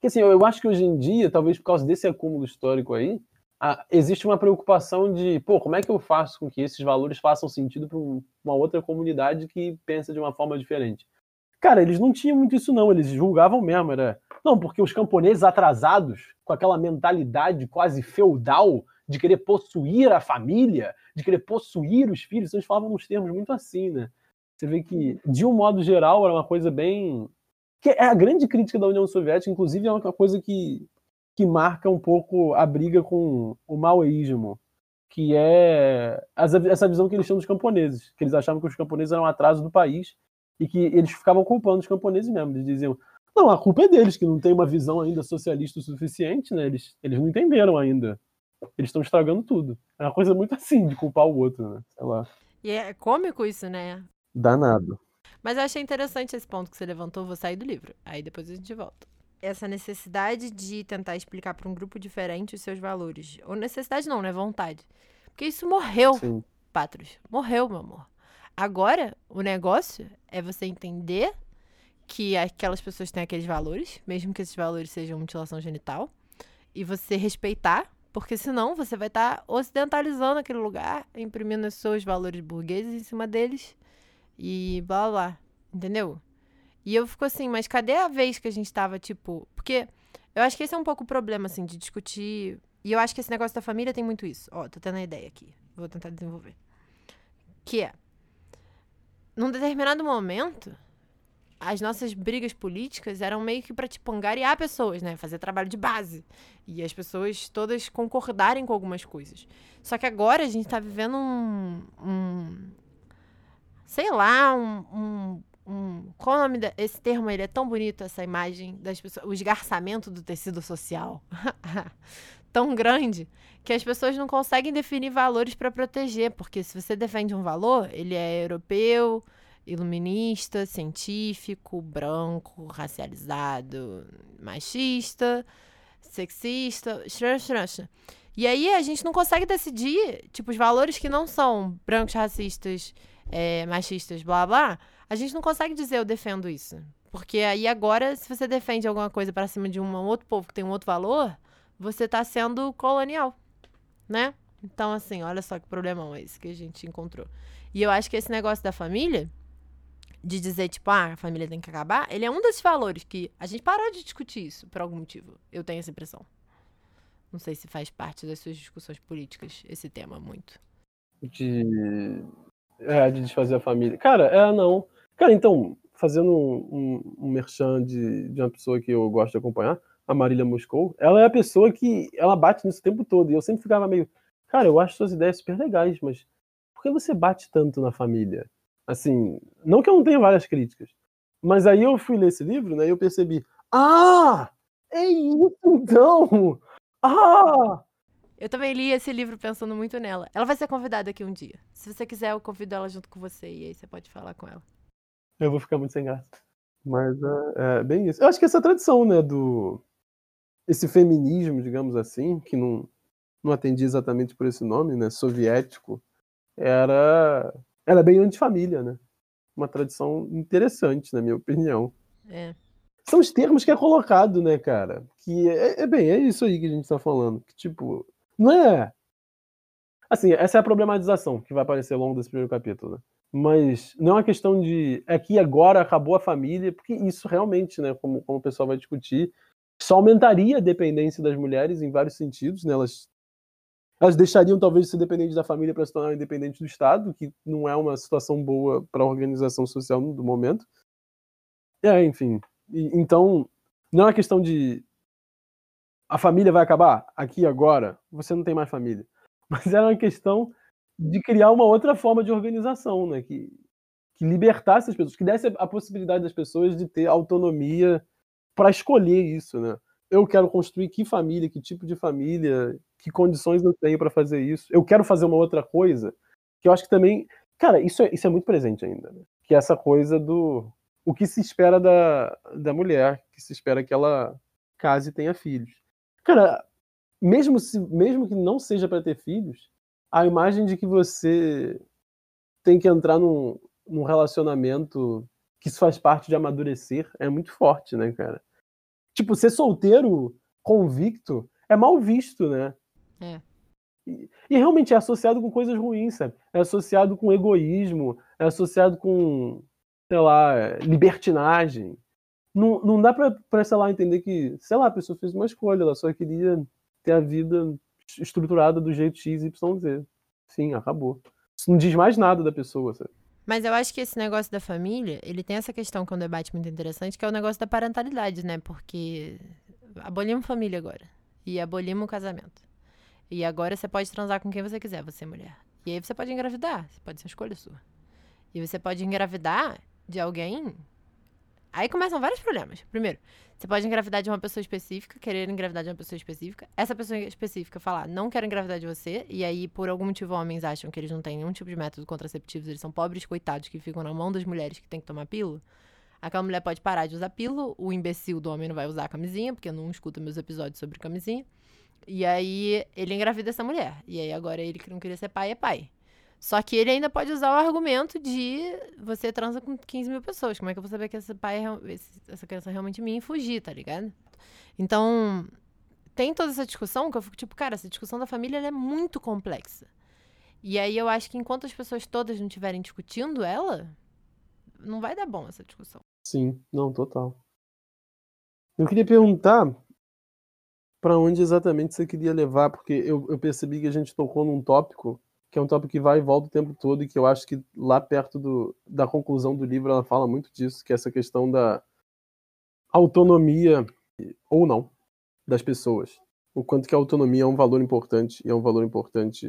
que assim, eu acho que hoje em dia, talvez por causa desse acúmulo histórico aí, a, existe uma preocupação de, pô, como é que eu faço com que esses valores façam sentido para um, uma outra comunidade que pensa de uma forma diferente? Cara, eles não tinham muito isso não, eles julgavam mesmo, era... Não, porque os camponeses atrasados, com aquela mentalidade quase feudal de querer possuir a família, de querer possuir os filhos, eles falavam nos termos muito assim, né? Você vê que, de um modo geral, era uma coisa bem... Que é a grande crítica da União Soviética, inclusive é uma coisa que que marca um pouco a briga com o maoísmo, que é essa visão que eles tinham dos camponeses, que eles achavam que os camponeses eram um atraso do país e que eles ficavam culpando os camponeses mesmo. Eles diziam, não, a culpa é deles, que não tem uma visão ainda socialista o suficiente, né? Eles, eles não entenderam ainda. Eles estão estragando tudo. É uma coisa muito assim, de culpar o outro, né? Sei lá. E é cômico isso, né? Danado. Mas eu achei interessante esse ponto que você levantou, vou sair do livro. Aí depois a gente volta essa necessidade de tentar explicar para um grupo diferente os seus valores. Ou necessidade não, né? Vontade. Porque isso morreu, Sim. Patros. Morreu, meu amor. Agora, o negócio é você entender que aquelas pessoas têm aqueles valores, mesmo que esses valores sejam mutilação genital, e você respeitar, porque senão você vai estar tá ocidentalizando aquele lugar, imprimindo os seus valores burgueses em cima deles e blá blá. Entendeu? E eu fico assim, mas cadê a vez que a gente tava, tipo. Porque eu acho que esse é um pouco o problema, assim, de discutir. E eu acho que esse negócio da família tem muito isso. Ó, tô tendo a ideia aqui. Vou tentar desenvolver. Que é. Num determinado momento, as nossas brigas políticas eram meio que pra, tipo, angariar pessoas, né? Fazer trabalho de base. E as pessoas todas concordarem com algumas coisas. Só que agora a gente tá vivendo um. um sei lá, um, um um. Qual o nome desse termo? Ele é tão bonito, essa imagem das pessoas. O esgarçamento do tecido social. (laughs) tão grande que as pessoas não conseguem definir valores para proteger, porque se você defende um valor, ele é europeu, iluminista, científico, branco, racializado, machista, sexista, e aí a gente não consegue decidir, tipo, os valores que não são brancos, racistas, é, machistas, blá blá, a gente não consegue dizer eu defendo isso. Porque aí agora, se você defende alguma coisa para cima de um outro povo que tem um outro valor, você está sendo colonial, né? Então, assim, olha só que problemão esse que a gente encontrou. E eu acho que esse negócio da família, de dizer, tipo, ah, a família tem que acabar, ele é um desses valores que a gente parou de discutir isso por algum motivo. Eu tenho essa impressão. Não sei se faz parte das suas discussões políticas esse tema muito. De. É, de desfazer a família. Cara, é, não. Cara, então, fazendo um, um, um merchan de, de uma pessoa que eu gosto de acompanhar, a Marília Moscou, ela é a pessoa que ela bate nisso o tempo todo. E eu sempre ficava meio, cara, eu acho suas ideias super legais, mas por que você bate tanto na família? Assim, não que eu não tenha várias críticas, mas aí eu fui ler esse livro, né, e eu percebi, ah, é isso então! Ah! Eu também li esse livro pensando muito nela. Ela vai ser convidada aqui um dia. Se você quiser, eu convido ela junto com você e aí você pode falar com ela. Eu vou ficar muito sem graça. Mas é, é bem isso. Eu acho que essa tradição, né, do. Esse feminismo, digamos assim, que não, não atendia exatamente por esse nome, né, soviético, era, era bem antifamília, né? Uma tradição interessante, na minha opinião. É. São os termos que é colocado, né, cara? Que é, é bem, é isso aí que a gente tá falando. Que, tipo, não é. Assim, essa é a problematização que vai aparecer ao longo desse primeiro capítulo, né? Mas não é uma questão de é que agora acabou a família, porque isso realmente, né, como, como o pessoal vai discutir, só aumentaria a dependência das mulheres em vários sentidos, né? Elas, elas deixariam talvez de ser dependentes da família para se tornar independentes do Estado, que não é uma situação boa para a organização social do momento. É, enfim. E, então, não é questão de a família vai acabar aqui agora, você não tem mais família. (laughs) Mas é uma questão de criar uma outra forma de organização, né? Que, que libertasse as pessoas, que desse a possibilidade das pessoas de ter autonomia para escolher isso, né? Eu quero construir que família, que tipo de família, que condições eu tenho para fazer isso. Eu quero fazer uma outra coisa, que eu acho que também, cara, isso é, isso é muito presente ainda, né? Que é essa coisa do o que se espera da, da mulher, que se espera que ela case e tenha filhos. Cara, mesmo se mesmo que não seja para ter filhos, a imagem de que você tem que entrar num, num relacionamento que isso faz parte de amadurecer é muito forte, né, cara? Tipo, ser solteiro convicto é mal visto, né? É. E, e, realmente é associado com coisas ruins, sabe? É associado com egoísmo, é associado com, sei lá, libertinagem. Não, não dá pra, pra, sei lá, entender que, sei lá, a pessoa fez uma escolha, ela só queria ter a vida estruturada do jeito X, Y, Z. Sim, acabou. Isso não diz mais nada da pessoa, sabe? Mas eu acho que esse negócio da família, ele tem essa questão que é um debate muito interessante, que é o negócio da parentalidade, né? Porque abolimos família agora. E abolimos o casamento. E agora você pode transar com quem você quiser, você é mulher. E aí você pode engravidar, pode ser escolha sua. E você pode engravidar de alguém. Aí começam vários problemas. Primeiro, você pode engravidar de uma pessoa específica, querer engravidar de uma pessoa específica. Essa pessoa específica falar, não quero engravidar de você. E aí, por algum motivo, homens acham que eles não têm nenhum tipo de método contraceptivo, eles são pobres coitados que ficam na mão das mulheres que têm que tomar pílula. Aquela mulher pode parar de usar pílula, o imbecil do homem não vai usar camisinha, porque não escuta meus episódios sobre camisinha. E aí, ele engravida essa mulher. E aí, agora ele que não queria ser pai é pai. Só que ele ainda pode usar o argumento de você transa com 15 mil pessoas. Como é que eu vou saber que esse pai, é essa criança é realmente minha e fugir, tá ligado? Então, tem toda essa discussão que eu fico tipo, cara, essa discussão da família é muito complexa. E aí eu acho que enquanto as pessoas todas não estiverem discutindo ela, não vai dar bom essa discussão. Sim, não, total. Eu queria perguntar para onde exatamente você queria levar, porque eu, eu percebi que a gente tocou num tópico que é um tópico que vai e volta o tempo todo e que eu acho que lá perto do, da conclusão do livro ela fala muito disso, que é essa questão da autonomia ou não das pessoas. O quanto que a autonomia é um valor importante e é um valor importante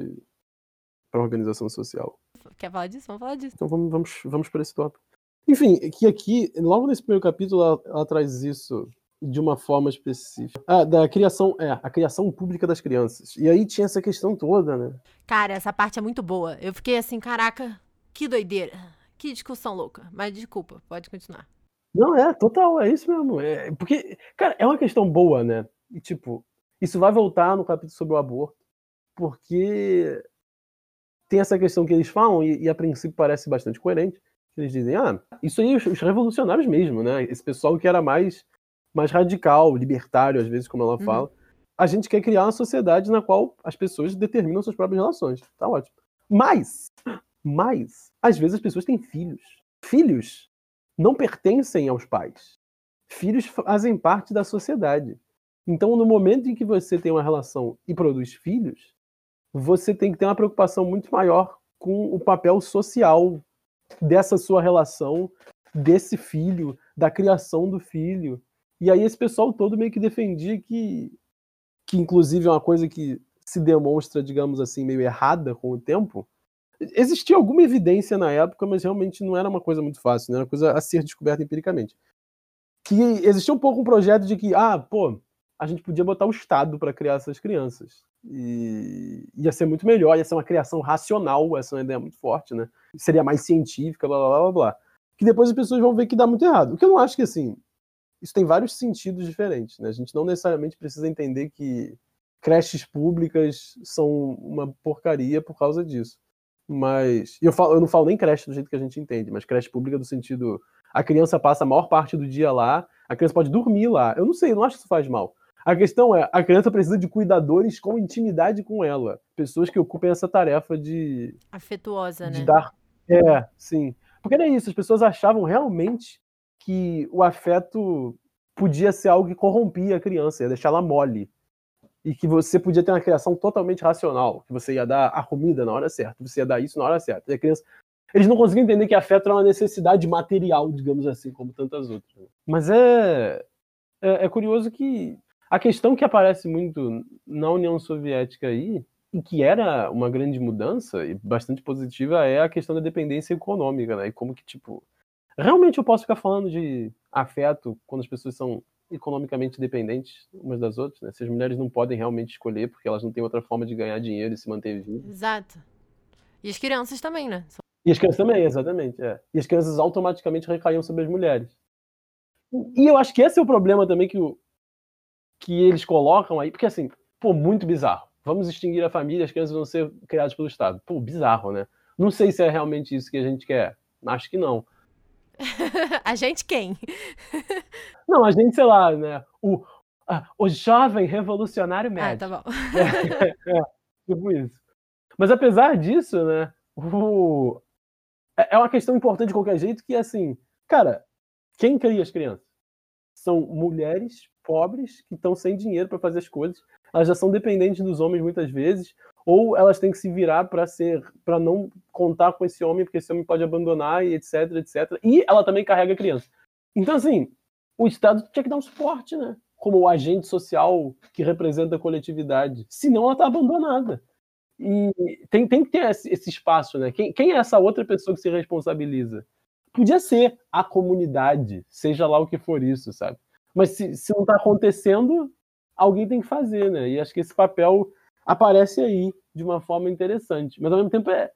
para a organização social. Quer falar disso? Vamos falar disso. Então vamos, vamos, vamos para esse tópico. Enfim, que aqui, logo nesse primeiro capítulo, ela, ela traz isso de uma forma específica. Ah, da criação, é, a criação pública das crianças. E aí tinha essa questão toda, né? Cara, essa parte é muito boa. Eu fiquei assim, caraca, que doideira. Que discussão louca. Mas desculpa, pode continuar. Não, é, total, é isso mesmo. É, porque, cara, é uma questão boa, né? E, tipo, isso vai voltar no capítulo sobre o aborto, porque tem essa questão que eles falam, e, e a princípio parece bastante coerente, eles dizem, ah, isso aí os, os revolucionários mesmo, né? Esse pessoal que era mais mais radical, libertário, às vezes, como ela uhum. fala. Uhum. A gente quer criar uma sociedade na qual as pessoas determinam suas próprias relações. Tá ótimo. Mas, mas, às vezes as pessoas têm filhos. Filhos não pertencem aos pais. Filhos fazem parte da sociedade. Então, no momento em que você tem uma relação e produz filhos, você tem que ter uma preocupação muito maior com o papel social dessa sua relação, desse filho, da criação do filho, e aí esse pessoal todo meio que defendia que, que inclusive é uma coisa que se demonstra, digamos assim, meio errada com o tempo. Existia alguma evidência na época, mas realmente não era uma coisa muito fácil, né? era uma coisa a ser descoberta empiricamente. Que existia um pouco um projeto de que, ah, pô, a gente podia botar o Estado para criar essas crianças. E ia ser muito melhor, ia ser uma criação racional, essa é uma ideia muito forte, né? Seria mais científica, blá blá blá blá. Que depois as pessoas vão ver que dá muito errado. O que eu não acho que, assim, isso tem vários sentidos diferentes. Né? A gente não necessariamente precisa entender que creches públicas são uma porcaria por causa disso. Mas. Eu, falo, eu não falo nem creche do jeito que a gente entende, mas creche pública do sentido. A criança passa a maior parte do dia lá, a criança pode dormir lá. Eu não sei, eu não acho que isso faz mal. A questão é, a criança precisa de cuidadores com intimidade com ela. Pessoas que ocupem essa tarefa de. Afetuosa, de né? Dar... É, sim. Porque era isso, as pessoas achavam realmente que o afeto podia ser algo que corrompia a criança, ia deixar ela mole. E que você podia ter uma criação totalmente racional, que você ia dar a comida na hora certa, você ia dar isso na hora certa. E a criança. Eles não conseguiam entender que afeto era uma necessidade material, digamos assim, como tantas outras. Né? Mas é, é, é curioso que a questão que aparece muito na União Soviética aí, e que era uma grande mudança e bastante positiva, é a questão da dependência econômica, né? E como que, tipo, Realmente eu posso ficar falando de afeto quando as pessoas são economicamente dependentes umas das outras, né? Se as mulheres não podem realmente escolher porque elas não têm outra forma de ganhar dinheiro e se manter vivas. Exato. E as crianças também, né? E as crianças também, exatamente. É. E as crianças automaticamente recaíam sobre as mulheres. E eu acho que esse é o problema também que, o, que eles colocam aí, porque assim, pô, muito bizarro. Vamos extinguir a família, as crianças vão ser criadas pelo Estado. Pô, bizarro, né? Não sei se é realmente isso que a gente quer. Acho que não. (laughs) a gente quem? Não, a gente, sei lá, né? O, o jovem revolucionário médio. Ah, tá bom. (laughs) É, é, tipo isso. Mas apesar disso, né? O, é, é uma questão importante de qualquer jeito que, assim, cara, quem cria as crianças? São mulheres pobres que estão sem dinheiro para fazer as coisas. Elas já são dependentes dos homens muitas vezes ou elas têm que se virar para ser para não contar com esse homem porque esse homem pode abandonar e etc etc e ela também carrega a criança. Então assim o estado tinha que dar um suporte né? Como o agente social que representa a coletividade. Senão ela está abandonada. E tem, tem que ter esse, esse espaço né? Quem, quem é essa outra pessoa que se responsabiliza? Podia ser a comunidade seja lá o que for isso sabe? Mas se, se não está acontecendo alguém tem que fazer né e acho que esse papel aparece aí de uma forma interessante. Mas ao mesmo tempo é,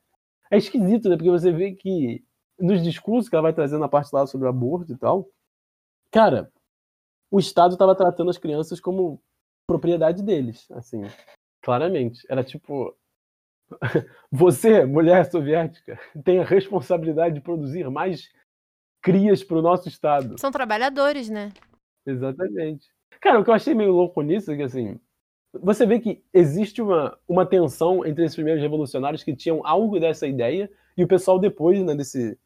é esquisito, né? Porque você vê que nos discursos que ela vai trazendo na parte lá sobre o aborto e tal, cara, o Estado estava tratando as crianças como propriedade deles, assim, claramente. Era tipo, (laughs) você, mulher soviética, tem a responsabilidade de produzir mais crias para o nosso Estado. São trabalhadores, né? Exatamente. Cara, o que eu achei meio louco nisso é que, assim, você vê que existe uma, uma tensão entre esses primeiros revolucionários que tinham algo dessa ideia e o pessoal depois, né, desse,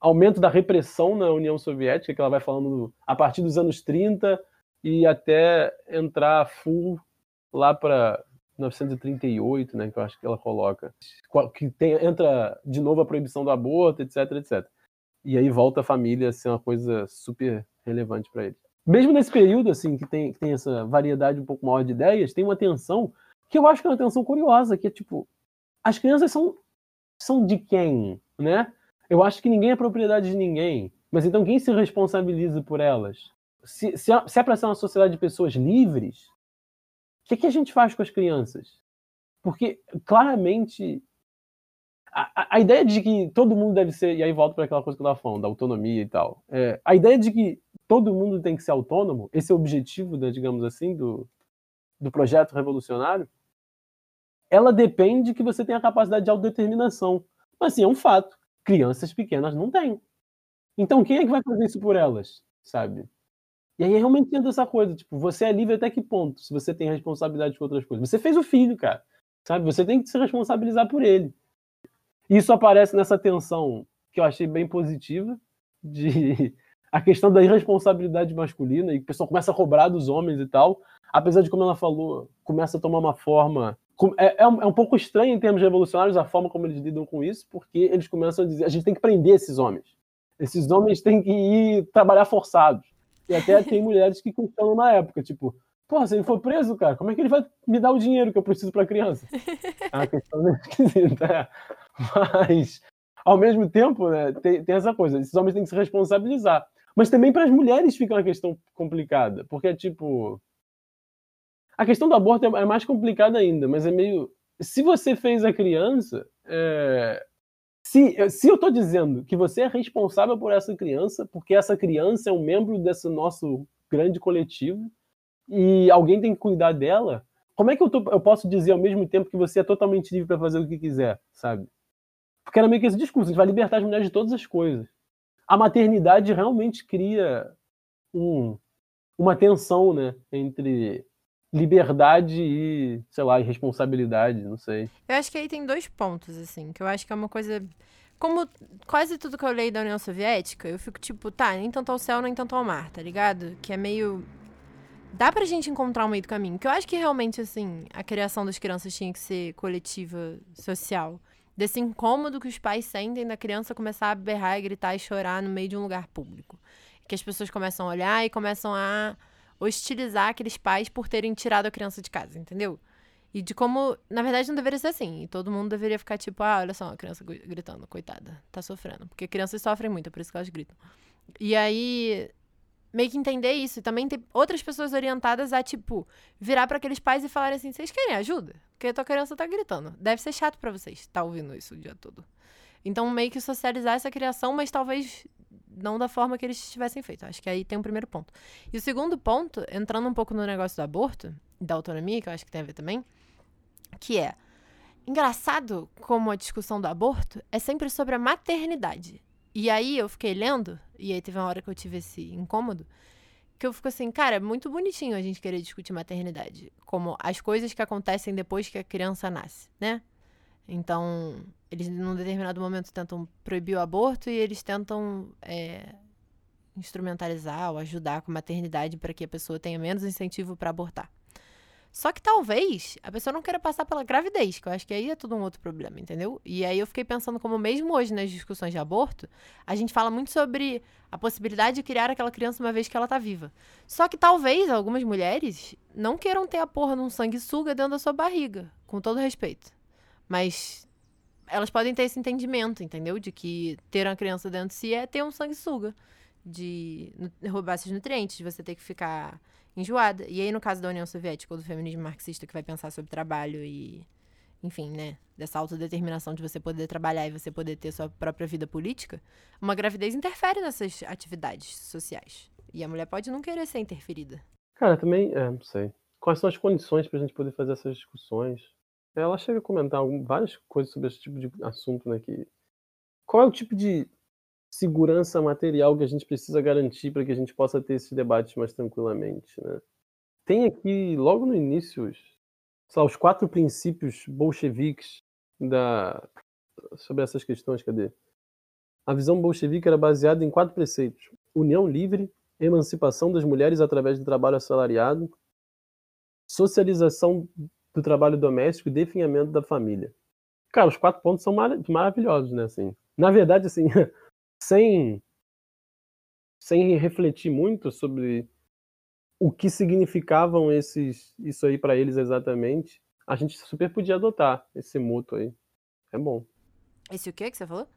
aumento da repressão na União Soviética, que ela vai falando a partir dos anos 30 e até entrar full lá para 1938, né, que eu acho que ela coloca, que tem, entra de novo a proibição do aborto, etc, etc. E aí volta a família a ser uma coisa super relevante para ele. Mesmo nesse período, assim, que tem, que tem essa variedade um pouco maior de ideias, tem uma tensão que eu acho que é uma tensão curiosa, que é tipo, as crianças são, são de quem, né? Eu acho que ninguém é propriedade de ninguém. Mas então quem se responsabiliza por elas? Se, se, é, se é para ser uma sociedade de pessoas livres, o que, que a gente faz com as crianças? Porque claramente a, a, ideia de que todo mundo deve ser, e aí volto para aquela coisa que eu estava falando, da autonomia e tal. É, a ideia de que todo mundo tem que ser autônomo, esse é o objetivo, né, digamos assim, do, do projeto revolucionário, ela depende que você tenha a capacidade de autodeterminação. Mas assim, é um fato. Crianças pequenas não têm. Então quem é que vai fazer isso por elas, sabe? E aí realmente entra essa coisa, tipo, você é livre até que ponto, se você tem responsabilidade com outras coisas. Você fez o filho, cara, sabe? Você tem que se responsabilizar por ele. Isso aparece nessa tensão que eu achei bem positiva, de (laughs) a questão da irresponsabilidade masculina, e o pessoal começa a cobrar dos homens e tal, apesar de, como ela falou, começa a tomar uma forma é, é, um, é, um, pouco estranho em termos revolucionários a forma como eles lidam com isso, porque eles começam a dizer: a gente tem que prender esses homens. Esses homens têm que ir trabalhar forçados. E até (laughs) tem mulheres que questionam na época, tipo, porra, se ele for preso, cara, como é que ele vai me dar o dinheiro que eu preciso para a criança? (laughs) É uma questão esquisita. É. Mas, ao mesmo tempo, né, tem, tem essa coisa: esses homens têm que se responsabilizar. Mas também para as mulheres fica uma questão complicada, porque é tipo a questão do aborto é, é mais complicada ainda, mas é meio. Se você fez a criança. É... Se, se eu estou dizendo que você é responsável por essa criança, porque essa criança é um membro desse nosso grande coletivo e alguém tem que cuidar dela, como é que eu, tô, eu posso dizer ao mesmo tempo que você é totalmente livre para fazer o que quiser, sabe? Porque era meio que esse discurso, a gente vai libertar as mulheres de todas as coisas. A maternidade realmente cria um, uma tensão, né, entre liberdade e, sei lá, irresponsabilidade, não sei. Eu acho que aí tem dois pontos, assim, que eu acho que é uma coisa. Como quase tudo que eu leio da União Soviética, eu fico tipo, tá, nem tanto ao céu, nem tanto ao mar, tá ligado? Que é meio. Dá pra gente encontrar um meio do caminho. Que eu acho que realmente, assim, a criação das crianças tinha que ser coletiva, social. Desse incômodo que os pais sentem da criança começar a berrar e gritar e chorar no meio de um lugar público. Que as pessoas começam a olhar e começam a hostilizar aqueles pais por terem tirado a criança de casa, entendeu? E de como, na verdade, não deveria ser assim. E todo mundo deveria ficar tipo, ah, olha só, a criança gritando, coitada, tá sofrendo. Porque crianças sofrem muito, é por isso que elas gritam. E aí, meio que entender isso. E também ter outras pessoas orientadas a, tipo, virar para aqueles pais e falarem assim: vocês querem ajuda? Porque a tua criança tá gritando. Deve ser chato para vocês estar tá ouvindo isso o dia todo. Então, meio que socializar essa criação, mas talvez não da forma que eles tivessem feito. Acho que aí tem o um primeiro ponto. E o segundo ponto, entrando um pouco no negócio do aborto, da autonomia, que eu acho que tem a ver também, que é engraçado como a discussão do aborto é sempre sobre a maternidade. E aí eu fiquei lendo, e aí teve uma hora que eu tive esse incômodo, que eu fico assim, cara, é muito bonitinho a gente querer discutir maternidade. Como as coisas que acontecem depois que a criança nasce, né? Então, eles, num determinado momento, tentam proibir o aborto e eles tentam é, instrumentalizar ou ajudar com a maternidade para que a pessoa tenha menos incentivo para abortar. Só que talvez a pessoa não queira passar pela gravidez, que eu acho que aí é tudo um outro problema, entendeu? E aí eu fiquei pensando como mesmo hoje nas discussões de aborto, a gente fala muito sobre a possibilidade de criar aquela criança uma vez que ela tá viva. Só que talvez algumas mulheres não queiram ter a porra num sanguessuga dentro da sua barriga, com todo respeito. Mas elas podem ter esse entendimento, entendeu? De que ter uma criança dentro de si é ter um sanguessuga. De roubar esses nutrientes, de você ter que ficar enjoada. E aí, no caso da União Soviética ou do feminismo marxista, que vai pensar sobre trabalho e, enfim, né? Dessa autodeterminação de você poder trabalhar e você poder ter sua própria vida política, uma gravidez interfere nessas atividades sociais. E a mulher pode não querer ser interferida. Cara, também, é, não sei. Quais são as condições para a gente poder fazer essas discussões? Ela chega a comentar várias coisas sobre esse tipo de assunto, né? Que, qual é o tipo de segurança material que a gente precisa garantir para que a gente possa ter esses debates mais tranquilamente, né? Tem aqui, logo no início, os, os quatro princípios bolcheviques da, sobre essas questões, cadê? a visão bolchevique era baseada em quatro preceitos: união livre, emancipação das mulheres através do trabalho assalariado, socialização do trabalho doméstico e definhamento da família. Cara, os quatro pontos são mar maravilhosos, né? Assim, na verdade, assim, (laughs) sem sem refletir muito sobre o que significavam esses isso aí para eles exatamente, a gente super podia adotar esse moto aí. É bom. Esse o que que você falou?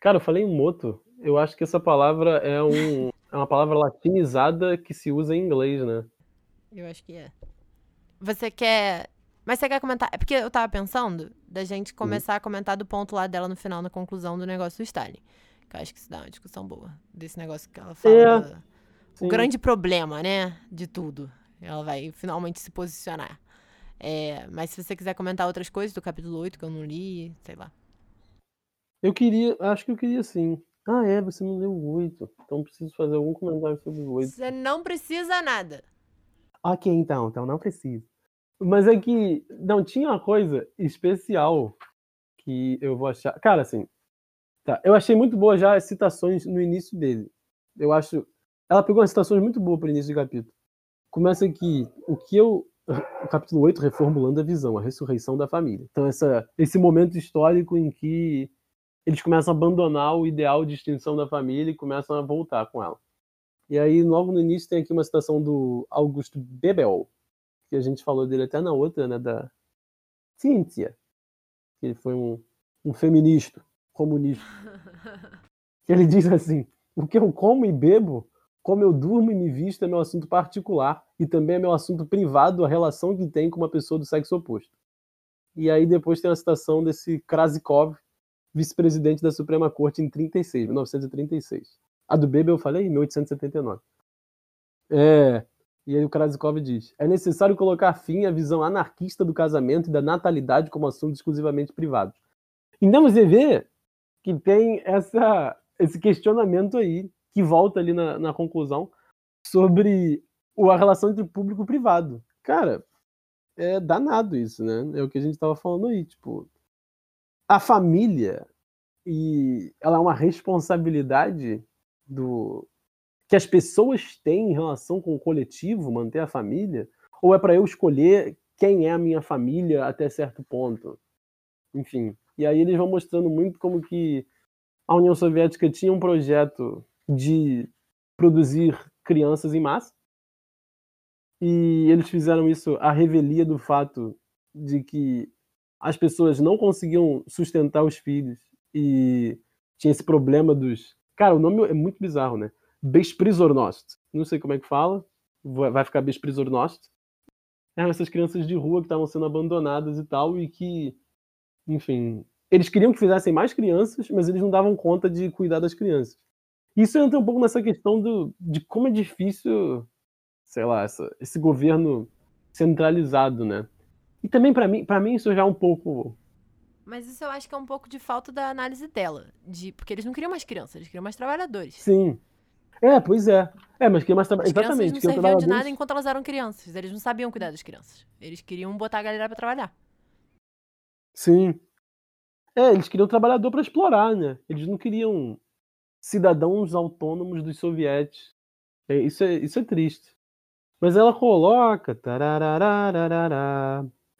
Cara, eu falei moto. Eu acho que essa palavra é, um, é uma palavra latinizada que se usa em inglês, né? Eu acho que é. Você quer. Mas você quer comentar? É porque eu tava pensando da gente Uhum. começar a comentar do ponto lá dela no final, na conclusão do negócio do Stalin. Que eu acho que isso dá uma discussão boa. Desse negócio que ela fala. É, da- Sim. O grande problema, né? De tudo. Ela vai finalmente se posicionar. É, mas se você quiser comentar outras coisas do capítulo 8 que eu não li, sei lá. Eu queria, acho que eu queria sim. Ah, é, você não leu o 8. Então preciso fazer algum comentário sobre o 8. Você não precisa nada. Ok, então, então não preciso. Mas é que não tinha uma coisa especial que eu vou achar. Cara, assim, tá, eu achei muito boa já as citações no início dele. Eu acho. Ela pegou umas citações muito boas para o início do capítulo. Começa aqui, o que eu. (laughs) O capítulo 8, reformulando a visão, a ressurreição da família. Então, essa, esse momento histórico em que eles começam a abandonar o ideal de extinção da família e começam a voltar com ela. E aí, logo no início, tem aqui uma citação do Augusto Bebel, que a gente falou dele até na outra, né, da Cíntia, que ele foi um, um feminista, comunista. Que ele diz assim: o que eu como e bebo, como eu durmo e me visto é meu assunto particular e também é meu assunto privado a relação que tem com uma pessoa do sexo oposto. E aí depois tem a citação desse Krasikov, vice-presidente da Suprema Corte em 36, 1936. A do Bebel eu falei em 1879. É, e aí o Krasikov diz: é necessário colocar fim à visão anarquista do casamento e da natalidade como assuntos exclusivamente privados. Então você vê que tem essa, esse questionamento aí, que volta ali na, na conclusão, sobre a relação entre público e privado. Cara, é danado isso, né? É o que a gente estava falando aí, tipo, a família e ela é uma responsabilidade do que as pessoas têm em relação com o coletivo, manter a família, ou é para eu escolher quem é a minha família até certo ponto? Enfim, e aí eles vão mostrando muito como que a União Soviética tinha um projeto de produzir crianças em massa, e eles fizeram isso à revelia do fato de que as pessoas não conseguiam sustentar os filhos e tinha esse problema dos. Cara, o nome é muito bizarro, né? Besprizornost. Não sei como é que fala. Vai ficar Besprizornost. Eram essas crianças de rua que estavam sendo abandonadas e tal, e que, enfim, eles queriam que fizessem mais crianças, mas eles não davam conta de cuidar das crianças. Isso entra um pouco nessa questão do, de como é difícil, sei lá, essa- esse governo centralizado, né? E também, para mim, para mim, isso já é um pouco Mas isso eu acho que é um pouco de falta da análise dela. De, porque eles não queriam mais crianças, eles queriam mais trabalhadores. Sim. É, pois é. É, mas que mais traba... As crianças Exatamente. não que eu serviam de trabalhadores- nada enquanto elas eram crianças. Eles não sabiam cuidar das crianças. Eles queriam botar a galera pra trabalhar. Sim. É, eles queriam trabalhador para explorar, né? Eles não queriam cidadãos autônomos dos sovietes. É, isso, é, isso é triste. Mas ela coloca.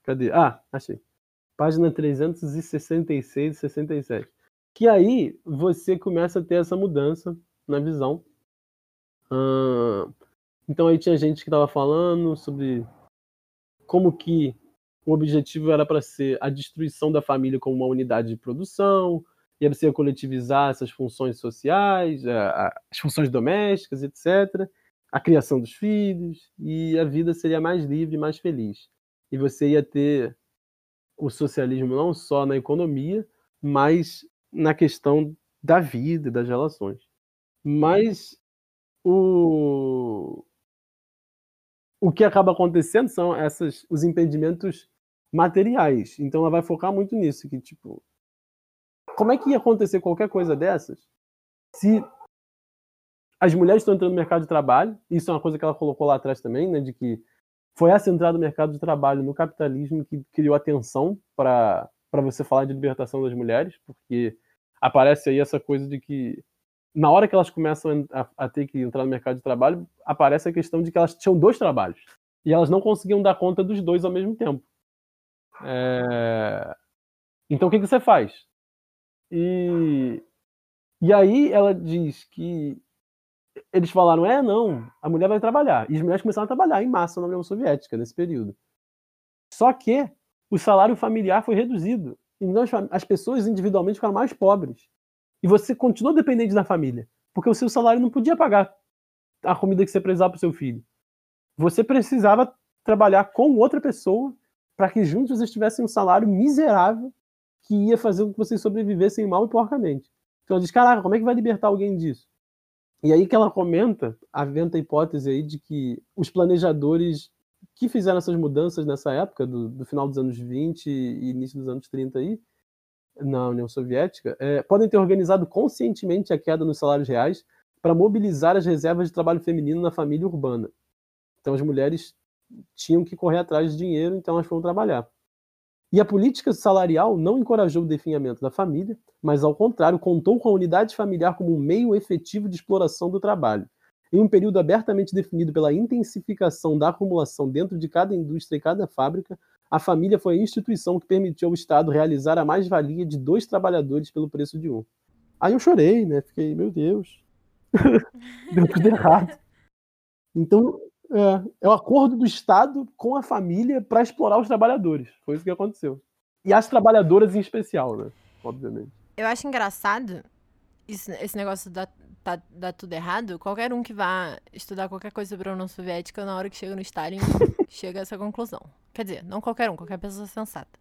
Cadê? Ah, achei. Página 366 e 67. Que aí você começa a ter essa mudança na visão. Então aí tinha gente que estava falando sobre como que o objetivo era para ser a destruição da família como uma unidade de produção, ia ser coletivizar essas funções sociais, as funções domésticas, etc., a criação dos filhos, e a vida seria mais livre mais feliz. E você ia ter o socialismo não só na economia, mas na questão da vida das relações. Mas o, o que acaba acontecendo são essas, os impedimentos materiais. Então ela vai focar muito nisso, que tipo, como é que ia acontecer qualquer coisa dessas se as mulheres estão entrando no mercado de trabalho, isso é uma coisa que ela colocou lá atrás também, né, de que foi essa entrada no mercado de trabalho no capitalismo que criou atenção para para você falar de libertação das mulheres, porque aparece aí essa coisa de que na hora que elas começam a, a, ter que entrar no mercado de trabalho, aparece a questão de que elas tinham dois trabalhos e elas não conseguiam dar conta dos dois ao mesmo tempo. É... Então o que, que você faz? E, e aí ela diz que eles falaram: é, não, a mulher vai trabalhar. E as mulheres começaram a trabalhar em massa na União Soviética nesse período. Só que o salário familiar foi reduzido. Então as pessoas individualmente ficaram mais pobres. E você continuou dependente da família. Porque o seu salário não podia pagar a comida que você precisava para o seu filho. Você precisava trabalhar com outra pessoa para que juntos vocês tivessem um salário miserável que ia fazer com que vocês sobrevivessem mal e porcamente. Então ela diz, caraca, como é que vai libertar alguém disso? E aí que ela comenta, aventa a hipótese aí de que os planejadores que fizeram essas mudanças nessa época, do, do final dos anos 20 e início dos anos 30 aí, na União Soviética, é, podem ter organizado conscientemente a queda nos salários reais para mobilizar as reservas de trabalho feminino na família urbana. Então as mulheres tinham que correr atrás de dinheiro, então elas foram trabalhar. E a política salarial não encorajou o definhamento da família, mas, ao contrário, contou com a unidade familiar como um meio efetivo de exploração do trabalho. Em um período abertamente definido pela intensificação da acumulação dentro de cada indústria e cada fábrica, a família foi a instituição que permitiu ao Estado realizar a mais-valia de dois trabalhadores pelo preço de um. Aí eu chorei, né? Fiquei, meu Deus, (laughs) deu tudo errado. Então, é, é o acordo do Estado com a família para explorar os trabalhadores. Foi isso que aconteceu. E as trabalhadoras em especial, né? Obviamente. Eu acho engraçado isso, esse negócio da tá, dá tudo errado, qualquer um que vá estudar qualquer coisa sobre a União Soviética, na hora que chega no Stalin, (laughs) chega a essa conclusão. Quer dizer, não qualquer um, qualquer pessoa sensata.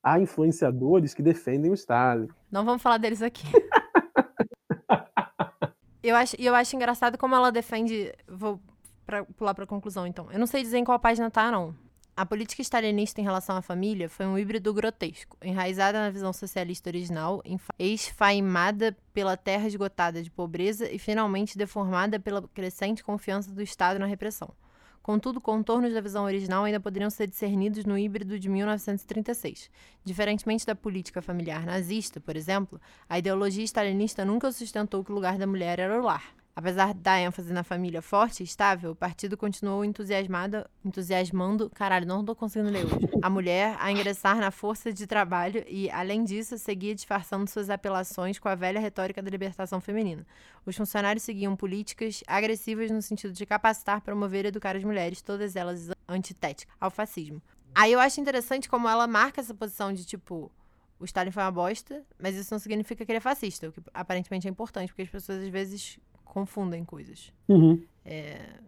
Há influenciadores que defendem o Stalin. Não vamos falar deles aqui. (laughs) eu acho, eu acho engraçado como ela defende. Vou pra, pular pra conclusão, então. Eu não sei dizer em qual página tá, não. A política stalinista em relação à família foi um híbrido grotesco, enraizada na visão socialista original, esfaimada pela terra esgotada de pobreza e finalmente deformada pela crescente confiança do Estado na repressão. Contudo, contornos da visão original ainda poderiam ser discernidos no híbrido de 1936. Diferentemente da política familiar nazista, por exemplo, a ideologia stalinista nunca sustentou que o lugar da mulher era o lar. Apesar da ênfase na família forte e estável, o partido continuou entusiasmado, entusiasmando, caralho, não tô conseguindo ler hoje, a mulher a ingressar na força de trabalho e, além disso, seguia disfarçando suas apelações com a velha retórica da libertação feminina. Os funcionários seguiam políticas agressivas no sentido de capacitar, promover e educar as mulheres, todas elas antitéticas ao fascismo. Aí eu acho interessante como ela marca essa posição de tipo, o Stalin foi uma bosta, mas isso não significa que ele é fascista, o que aparentemente é importante, porque as pessoas às vezes confundem coisas. Uhum. É,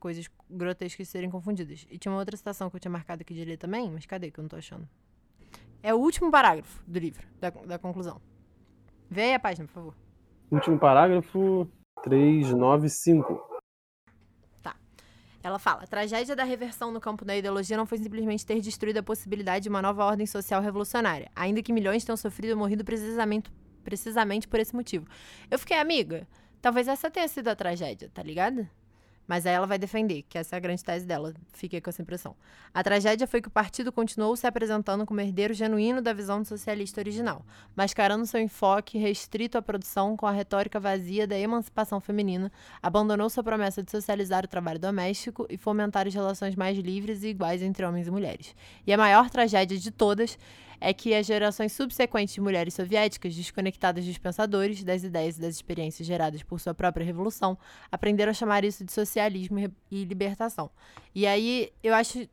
coisas grotescas serem confundidas. E tinha uma outra citação que eu tinha marcado aqui de ler também, mas cadê que eu não tô achando? É o último parágrafo do livro, da, da conclusão. Vê aí a página, por favor. Último parágrafo 395. Tá. Ela fala: a tragédia da reversão no campo da ideologia não foi simplesmente ter destruído a possibilidade de uma nova ordem social revolucionária, ainda que milhões tenham sofrido e morrido precisamente, precisamente por esse motivo. Eu fiquei, amiga, Talvez essa tenha sido a tragédia, tá ligado? Mas aí ela vai defender, que essa é a grande tese dela. Fiquei com essa impressão. A tragédia foi que o partido continuou se apresentando como herdeiro genuíno da visão socialista original, mascarando seu enfoque restrito à produção com a retórica vazia da emancipação feminina, abandonou sua promessa de socializar o trabalho doméstico e fomentar as relações mais livres e iguais entre homens e mulheres. E a maior tragédia de todas é que as gerações subsequentes de mulheres soviéticas, desconectadas dos pensadores, das ideias e das experiências geradas por sua própria revolução, aprenderam a chamar isso de socialismo e libertação. E aí eu acho.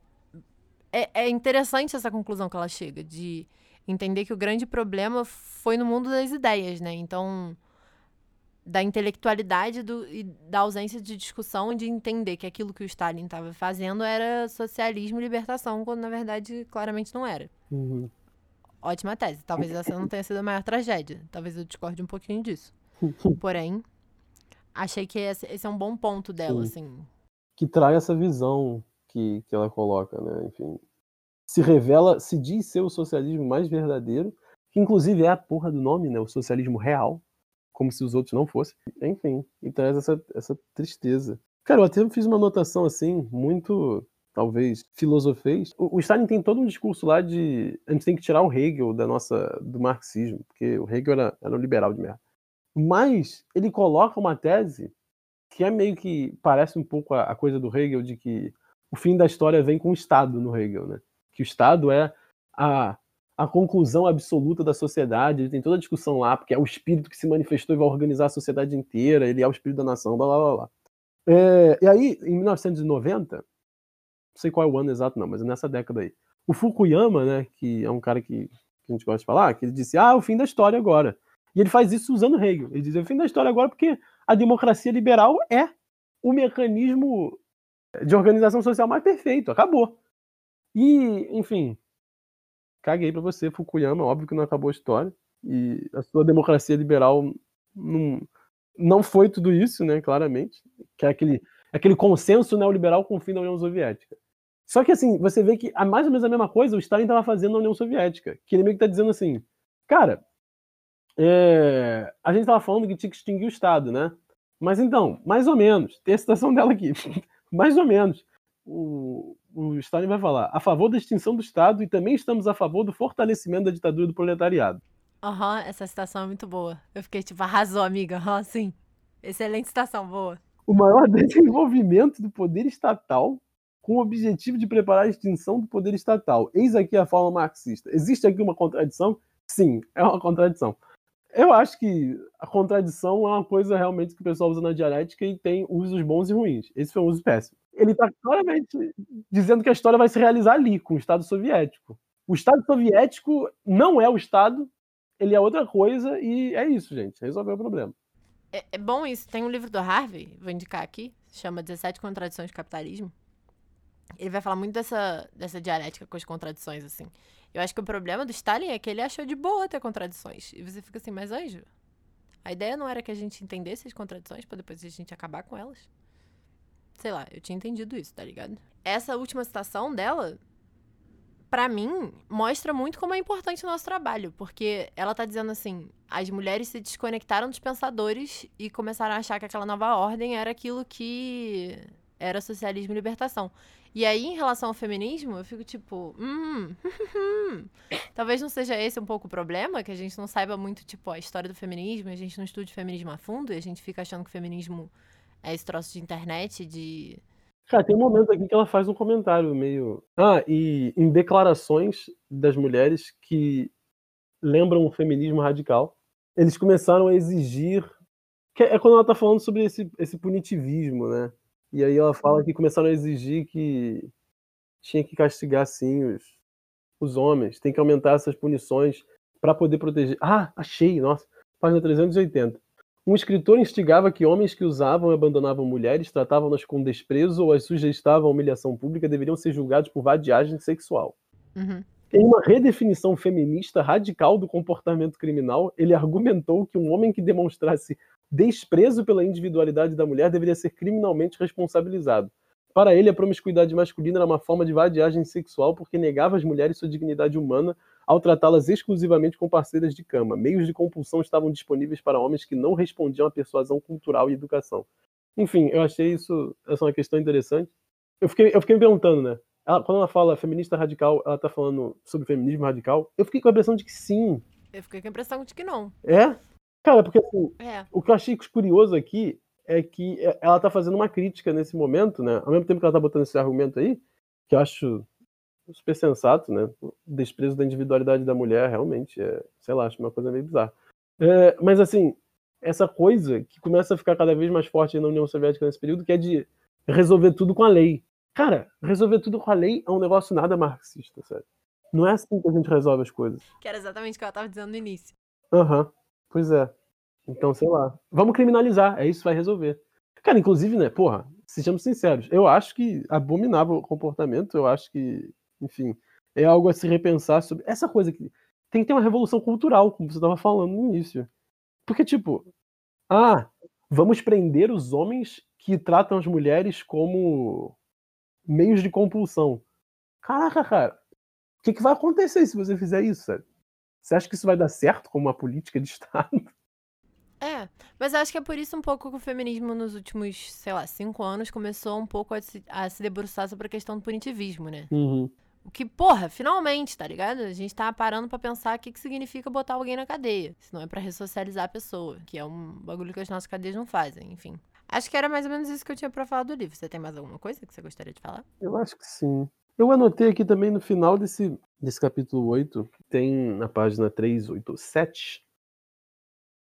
É, é interessante essa conclusão que ela chega, de entender que o grande problema foi no mundo das ideias, né? Então da intelectualidade do, e da ausência de discussão de entender que aquilo que o Stalin estava fazendo era socialismo e libertação, quando na verdade claramente não era. Uhum. Ótima tese. Talvez (laughs) essa não tenha sido a maior tragédia. Talvez eu discorde um pouquinho disso. (laughs) Porém, achei que esse, esse é um bom ponto dela, Sim. assim. Que traz essa visão que, que ela coloca, né? Enfim. Se revela, se diz ser o socialismo mais verdadeiro, que inclusive é a porra do nome, né? O socialismo real, como se os outros não fossem. Enfim, e traz essa, essa tristeza. Cara, eu até fiz uma anotação assim, muito talvez filosofeis, o, Stalin tem todo um discurso lá de a gente tem que tirar o Hegel da nossa do marxismo, porque o Hegel era, era um liberal de merda. Mas ele coloca uma tese que é meio que parece um pouco a, a coisa do Hegel de que o fim da história vem com o Estado no Hegel, né? Que o Estado é a, a conclusão absoluta da sociedade, ele tem toda a discussão lá, porque é o espírito que se manifestou e vai organizar a sociedade inteira, ele é o espírito da nação, blá blá blá. blá. É, e aí, em 1990, não sei qual é o ano exato não, mas é nessa década aí, o Fukuyama, né, que é um cara que, que a gente gosta de falar, que ele disse, ah, o fim da história agora. E ele faz isso usando Hegel. Ele diz, é o fim da história agora porque a democracia liberal é o mecanismo de organização social mais perfeito, acabou. E, enfim, caguei para você, Fukuyama, óbvio que não acabou a história. E a sua democracia liberal não, não foi tudo isso, né, claramente. Que é aquele, aquele consenso neoliberal com o fim da União Soviética. Só que, assim, você vê que a mais ou menos a mesma coisa o Stalin estava fazendo na União Soviética. Que ele meio que está dizendo assim, cara, é, a gente estava falando que tinha que extinguir o Estado, né? Mas então, mais ou menos, tem a citação dela aqui, (laughs) mais ou menos. O, o Stalin vai falar a favor da extinção do Estado e também estamos a favor do fortalecimento da ditadura do proletariado. Aham, uhum, essa citação é muito boa. Eu fiquei tipo, arrasou, amiga. Aham, (laughs) uhum, sim. Excelente citação, boa. O maior (laughs) desenvolvimento do poder estatal com o objetivo de preparar a extinção do poder estatal. Eis aqui a forma marxista. Existe aqui uma contradição? Sim, é uma contradição. Eu acho que a contradição é uma coisa realmente que o pessoal usa na dialética e tem usos bons e ruins. Esse foi um uso péssimo. Ele está claramente dizendo que a história vai se realizar ali, com o Estado soviético. O Estado soviético não é o Estado, ele é outra coisa e é isso, gente. Resolveu o problema. É, é bom isso. Tem um livro do Harvey, vou indicar aqui, chama 17 Contradições do Capitalismo. Ele vai falar muito dessa, dessa dialética com as contradições, assim. Eu acho que o problema do Stalin é que ele achou de boa ter contradições. E você fica assim, mas anjo, a ideia não era que a gente entendesse as contradições para depois a gente acabar com elas? Sei lá, eu tinha entendido isso, tá ligado? Essa última citação dela, para mim, mostra muito como é importante o nosso trabalho, porque ela tá dizendo assim: as mulheres se desconectaram dos pensadores e começaram a achar que aquela nova ordem era aquilo que era socialismo e libertação. E aí, em relação ao feminismo, eu fico tipo, hum, (laughs) talvez não seja esse um pouco o problema, que a gente não saiba muito, tipo, a história do feminismo, a gente não estude feminismo a fundo, e a gente fica achando que o feminismo é esse troço de internet, de. Cara, tem um momento aqui que ela faz um comentário meio. Ah, e em declarações das mulheres que lembram o feminismo radical, eles começaram a exigir. É quando ela tá falando sobre esse, esse punitivismo, né? E aí ela fala que começaram a exigir que tinha que castigar sim os, os homens, tem que aumentar essas punições para poder proteger. Ah, achei, nossa, página 380. Um escritor instigava que homens que usavam e abandonavam mulheres, tratavam-nas com desprezo ou as sujeitavam à humilhação pública deveriam ser julgados por vadiagem sexual. Uhum. Em uma redefinição feminista radical do comportamento criminal, ele argumentou que um homem que demonstrasse desprezo pela individualidade da mulher deveria ser criminalmente responsabilizado. Para ele, a promiscuidade masculina era uma forma de vadiagem sexual porque negava às mulheres sua dignidade humana ao tratá-las exclusivamente como parceiras de cama. Meios de compulsão estavam disponíveis para homens que não respondiam à persuasão cultural e educação. Enfim, eu achei isso essa é uma questão interessante. Eu fiquei, eu fiquei me perguntando, né? Ela, quando ela fala feminista radical, ela tá falando sobre feminismo radical? Eu fiquei com a impressão de que sim. Eu fiquei com a impressão de que não. É? Cara, porque assim, é. o que eu achei curioso aqui é que é, ela tá fazendo uma crítica nesse momento, né? Ao mesmo tempo que ela tá botando esse argumento aí, que eu acho super sensato, né? O desprezo da individualidade da mulher, realmente, é, sei lá, acho uma coisa meio bizarra. É, mas assim, essa coisa que começa a ficar cada vez mais forte na União Soviética nesse período, que é de resolver tudo com a lei. Cara, resolver tudo com a lei é um negócio nada marxista, sério. Não é assim que a gente resolve as coisas. Que era exatamente o que ela tava dizendo no início. Aham. Uhum. Pois é. Então, sei lá. Vamos criminalizar, é isso que vai resolver. Cara, inclusive, né, porra, sejamos sinceros, eu acho que abominável o comportamento, eu acho que, enfim, é algo a se repensar sobre essa coisa que tem que ter uma revolução cultural, como você estava falando no início. Porque, tipo, ah, vamos prender os homens que tratam as mulheres como meios de compulsão. Caraca, cara, o que, que vai acontecer se você fizer isso, sabe? Você acha que isso vai dar certo como uma política de (laughs) Estado? É, Mas acho que é por isso um pouco que o feminismo nos últimos, sei lá, cinco anos começou um pouco a se, a se debruçar sobre a questão do punitivismo, né? Uhum. O que, porra, finalmente, tá ligado? A gente tá parando pra pensar o que, que significa botar alguém na cadeia. Se não é pra ressocializar a pessoa, que é um bagulho que as nossas cadeias não fazem, enfim. Acho que era mais ou menos isso que eu tinha pra falar do livro. Você tem mais alguma coisa que você gostaria de falar? Eu acho que sim. Eu anotei aqui também no final desse, desse capítulo 8, tem na página 387,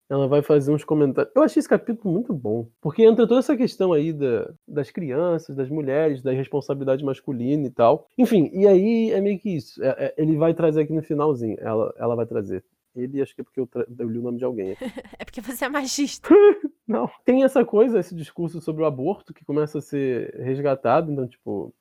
ela vai fazer uns comentários. Eu achei esse capítulo muito bom, porque entra toda essa questão aí da, das crianças, das mulheres, da responsabilidade masculina e tal. Enfim, e aí é meio que isso. É, é, ele vai trazer aqui no finalzinho. Ela, ela vai trazer. Ele, acho que é porque eu, eu li o nome de alguém. (laughs) é porque você é machista. (laughs) Não. Tem essa coisa, esse discurso sobre o aborto que começa a ser resgatado. Então, tipo,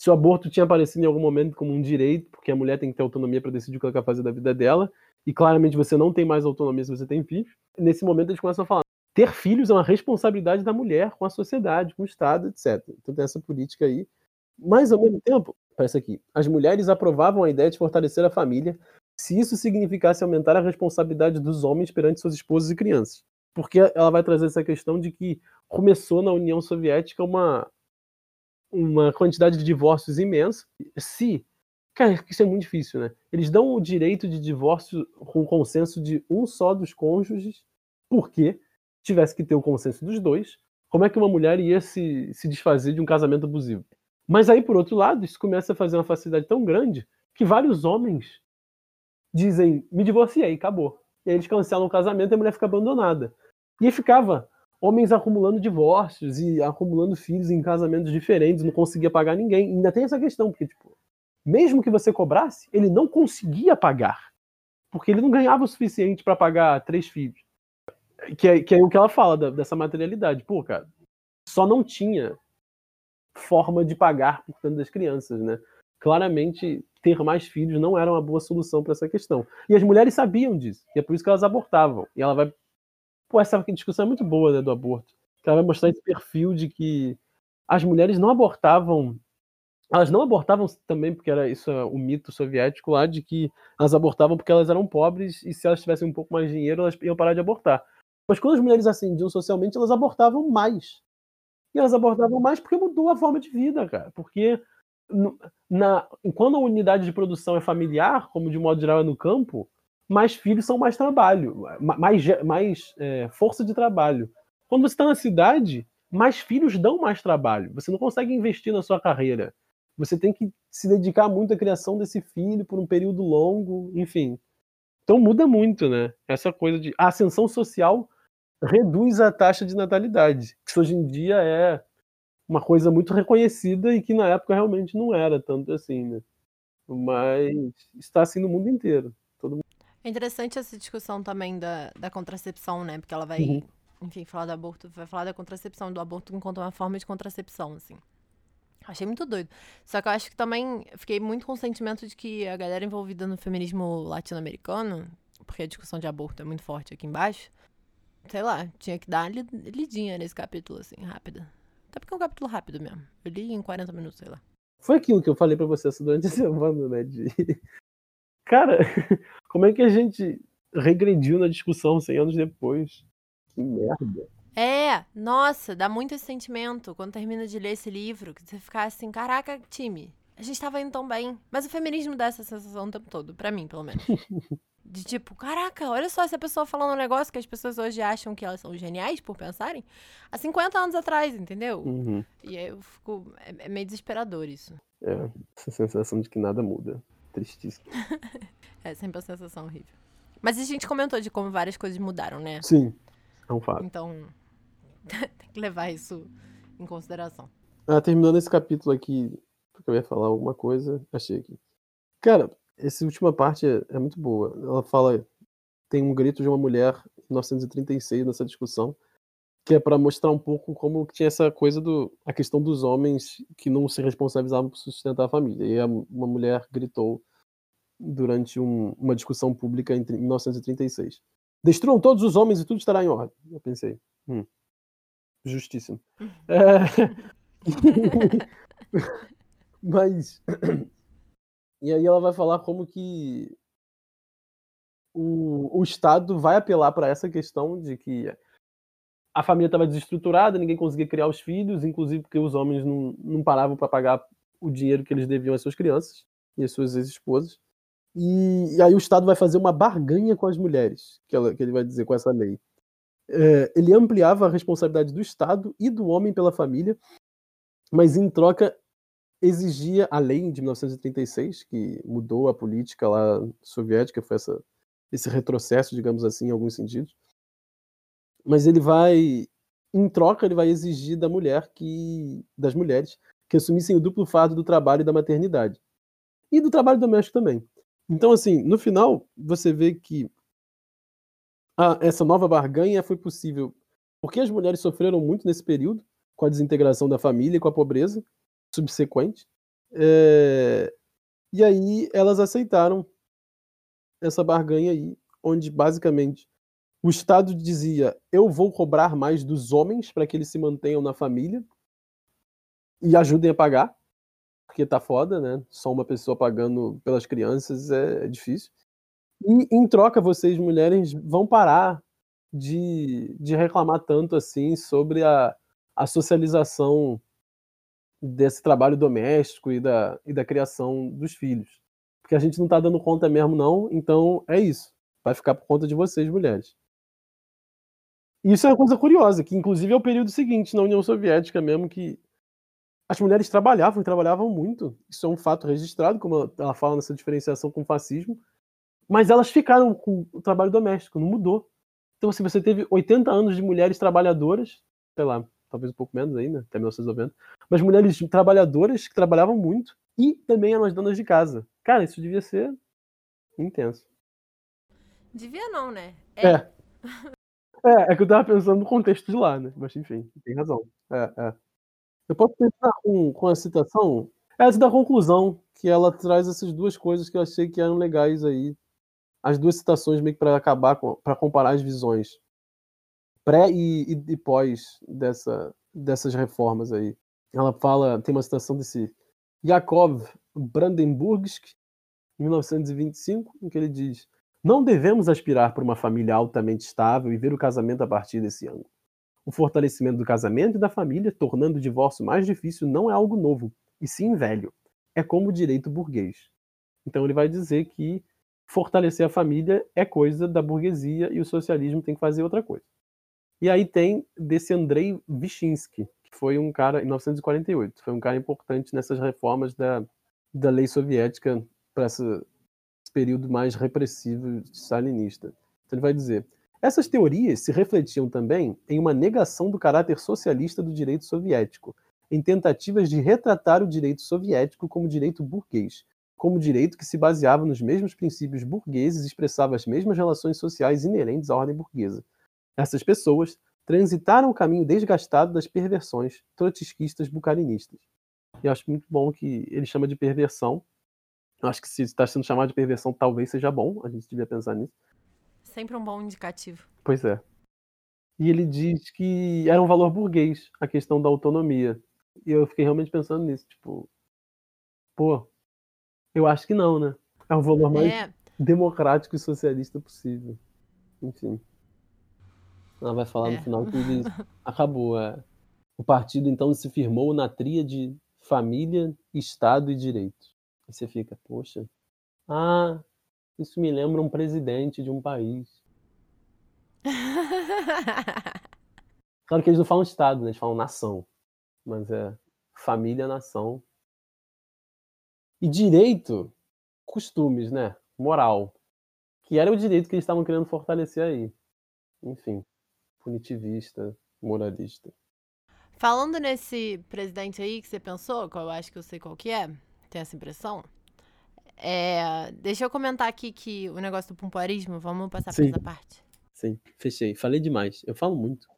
se o aborto tinha aparecido em algum momento como um direito, porque a mulher tem que ter autonomia para decidir o que ela quer fazer da vida dela, e claramente você não tem mais autonomia se você tem filhos. Nesse momento eles começam a falar: ter filhos é uma responsabilidade da mulher com a sociedade, com o Estado, etc. Então tem essa política aí. Mas ao mesmo tempo, parece aqui, as mulheres aprovavam a ideia de fortalecer a família se isso significasse aumentar a responsabilidade dos homens perante suas esposas e crianças. Porque ela vai trazer essa questão de que começou na União Soviética uma, uma quantidade de divórcios imensa. Se Cara, isso é muito difícil, né? Eles dão o direito de divórcio com consenso de um só dos cônjuges, porque tivesse que ter o consenso dos dois. Como é que uma mulher ia se, se desfazer de um casamento abusivo? Mas aí, por outro lado, isso começa a fazer uma facilidade tão grande que vários homens dizem: me divorciei, acabou. E aí eles cancelam o casamento e a mulher fica abandonada. E ficava homens acumulando divórcios e acumulando filhos em casamentos diferentes, não conseguia pagar ninguém. E ainda tem essa questão, porque, tipo, mesmo que você cobrasse, ele não conseguia pagar. Porque ele não ganhava o suficiente para pagar três filhos. Que é, que é o que ela fala da, dessa materialidade. Pô, cara, só não tinha forma de pagar por tanto das crianças, né? Claramente, ter mais filhos não era uma boa solução para essa questão. E as mulheres sabiam disso. E é por isso que elas abortavam. E ela vai. Pô, essa discussão é muito boa, né, do aborto. Ela vai mostrar esse perfil de que as mulheres não abortavam elas não abortavam também, porque era isso o mito soviético lá, de que elas abortavam porque elas eram pobres e se elas tivessem um pouco mais de dinheiro, elas iam parar de abortar. Mas quando as mulheres ascendiam socialmente, elas abortavam mais. E elas abortavam mais porque mudou a forma de vida, cara. Porque na, quando a unidade de produção é familiar, como de modo geral é no campo, mais filhos são mais trabalho, mais, mais é, força de trabalho. Quando você está na cidade, mais filhos dão mais trabalho. Você não consegue investir na sua carreira você tem que se dedicar muito à criação desse filho por um período longo, enfim. Então muda muito, né? Essa coisa de a ascensão social reduz a taxa de natalidade, que hoje em dia é uma coisa muito reconhecida e que na época realmente não era tanto assim, né? Mas está assim no mundo inteiro. É interessante essa discussão também da, da contracepção, né? Porque ela vai, uhum. enfim, falar do aborto, vai falar da contracepção, do aborto enquanto uma forma de contracepção, assim. Achei muito doido. Só que eu acho que também fiquei muito com o sentimento de que a galera envolvida no feminismo latino-americano, porque a discussão de aborto é muito forte aqui embaixo, sei lá, tinha que dar lidinha nesse capítulo, assim, rápida. Até porque é um capítulo rápido mesmo. Eu li em 40 minutos, sei lá. Foi aquilo que eu falei pra você durante a semana, né? De... Cara, (laughs) como é que a gente regrediu na discussão 100 anos depois? Que merda. É, nossa, dá muito esse sentimento quando termina de ler esse livro, que você fica assim, caraca, time, a gente tava indo tão bem. Mas o feminismo dá essa sensação o tempo todo, pra mim, pelo menos. (laughs) De tipo, caraca, olha só essa pessoa falando um negócio que as pessoas hoje acham que elas são geniais por pensarem há 50 anos atrás, entendeu? Uhum. E aí eu fico. É, é, meio desesperador isso. É, essa sensação de que nada muda. Tristíssimo. (laughs) é sempre uma sensação horrível. Mas a gente comentou de como várias coisas mudaram, né? Sim, é um fato. Então, (laughs) tem que levar isso em consideração. Ah, terminando esse capítulo aqui, porque eu ia falar alguma coisa, achei aqui. Cara, essa última parte é, é muito boa. Ela fala, tem um grito de uma mulher em 1936 nessa discussão, que é para mostrar um pouco como tinha essa coisa do a questão dos homens que não se responsabilizavam por sustentar a família. E uma mulher gritou durante um, uma discussão pública em 1936. Destruam todos os homens e tudo estará em ordem. Eu pensei, hum, justíssimo. É... (laughs) Mas. E aí ela vai falar como que o, o Estado vai apelar para essa questão de que a família estava desestruturada, ninguém conseguia criar os filhos, inclusive porque os homens não, não paravam para pagar o dinheiro que eles deviam às suas crianças e às suas ex-esposas. E, e, aí o Estado vai fazer uma barganha com as mulheres, que, ela, que ele vai dizer com essa lei. É, ele ampliava a responsabilidade do Estado e do homem pela família, mas em troca exigia a lei de 1936, que mudou a política lá soviética, foi essa, esse retrocesso, digamos assim, em alguns sentidos. Mas ele vai, em troca, ele vai exigir da mulher que, das mulheres que assumissem o duplo fardo do trabalho e da maternidade. E do trabalho doméstico também. Então, assim, no final, você vê que a, essa nova barganha foi possível porque as mulheres sofreram muito nesse período, com a desintegração da família e com a pobreza subsequente. É, e aí elas aceitaram essa barganha aí, onde basicamente o Estado dizia: eu vou cobrar mais dos homens para que eles se mantenham na família e ajudem a pagar porque tá foda, né? Só uma pessoa pagando pelas crianças é, é difícil. E em troca, vocês, mulheres, vão parar de, de reclamar tanto assim sobre a, a socialização desse trabalho doméstico e da, e da criação dos filhos. Porque a gente não tá dando conta mesmo, não, então é isso. Vai ficar por conta de vocês, mulheres. Isso é uma coisa curiosa, que inclusive é o período seguinte, na União Soviética mesmo, que as mulheres trabalhavam e trabalhavam muito. Isso é um fato registrado, como ela fala nessa diferenciação com o fascismo. Mas elas ficaram com o trabalho doméstico, não mudou. Então, se você teve 80 anos de mulheres trabalhadoras, sei lá, talvez um pouco menos ainda, até 1990, mas mulheres trabalhadoras que trabalhavam muito e também eram as donas de casa. Cara, isso devia ser intenso. Devia não, né? É. É, (laughs) é, é que eu tava pensando no contexto de lá, né? Mas enfim, tem razão. É, é. Eu posso terminar com, com a citação? Essa da conclusão, que ela traz essas duas coisas que eu achei que eram legais aí. As duas citações meio que para acabar, para comparar as visões pré e, e, e pós dessa, dessas reformas aí. Ela fala, tem uma citação desse Yakov Brandenburgsk, em 1925, em que ele diz: Não devemos aspirar por uma família altamente estável e ver o casamento a partir desse ângulo. O fortalecimento do casamento e da família, tornando o divórcio mais difícil, não é algo novo, e sim velho. É como o direito burguês. Então ele vai dizer que fortalecer a família é coisa da burguesia e o socialismo tem que fazer outra coisa. E aí tem desse Andrei Wyszynski, que foi um cara, em 1948, foi um cara importante nessas reformas da, da lei soviética para esse período mais repressivo stalinista. Então ele vai dizer: essas teorias se refletiam também em uma negação do caráter socialista do direito soviético, em tentativas de retratar o direito soviético como direito burguês, como direito que se baseava nos mesmos princípios burgueses e expressava as mesmas relações sociais inerentes à ordem burguesa. Essas pessoas transitaram o caminho desgastado das perversões trotskistas bucarinistas. E acho muito bom que ele chama de perversão. Eu acho que se está sendo chamado de perversão, talvez seja bom, a gente devia pensar nisso. Sempre um bom indicativo. Pois é. E ele diz que era um valor burguês a questão da autonomia. E eu fiquei realmente pensando nisso, tipo, pô, eu acho que não, né? É o valor mais é. democrático e socialista possível. Enfim. Ela vai falar é. no final que ele (laughs) acabou. É. O partido então se firmou na tríade família, Estado e direito. E você fica, poxa, ah, isso me lembra um presidente de um país. (laughs) claro que eles não falam Estado, né? Eles falam nação. Mas é família, nação. E direito, costumes, né? Moral. Que era o direito que eles estavam querendo fortalecer aí. Enfim, punitivista, moralista. Falando nesse presidente aí que você pensou, que eu acho que eu sei qual que é, tem essa impressão. É, deixa eu comentar aqui que o negócio do pompoarismo, vamos passar Sim. por essa parte. Sim, fechei. Falei demais. Eu falo muito.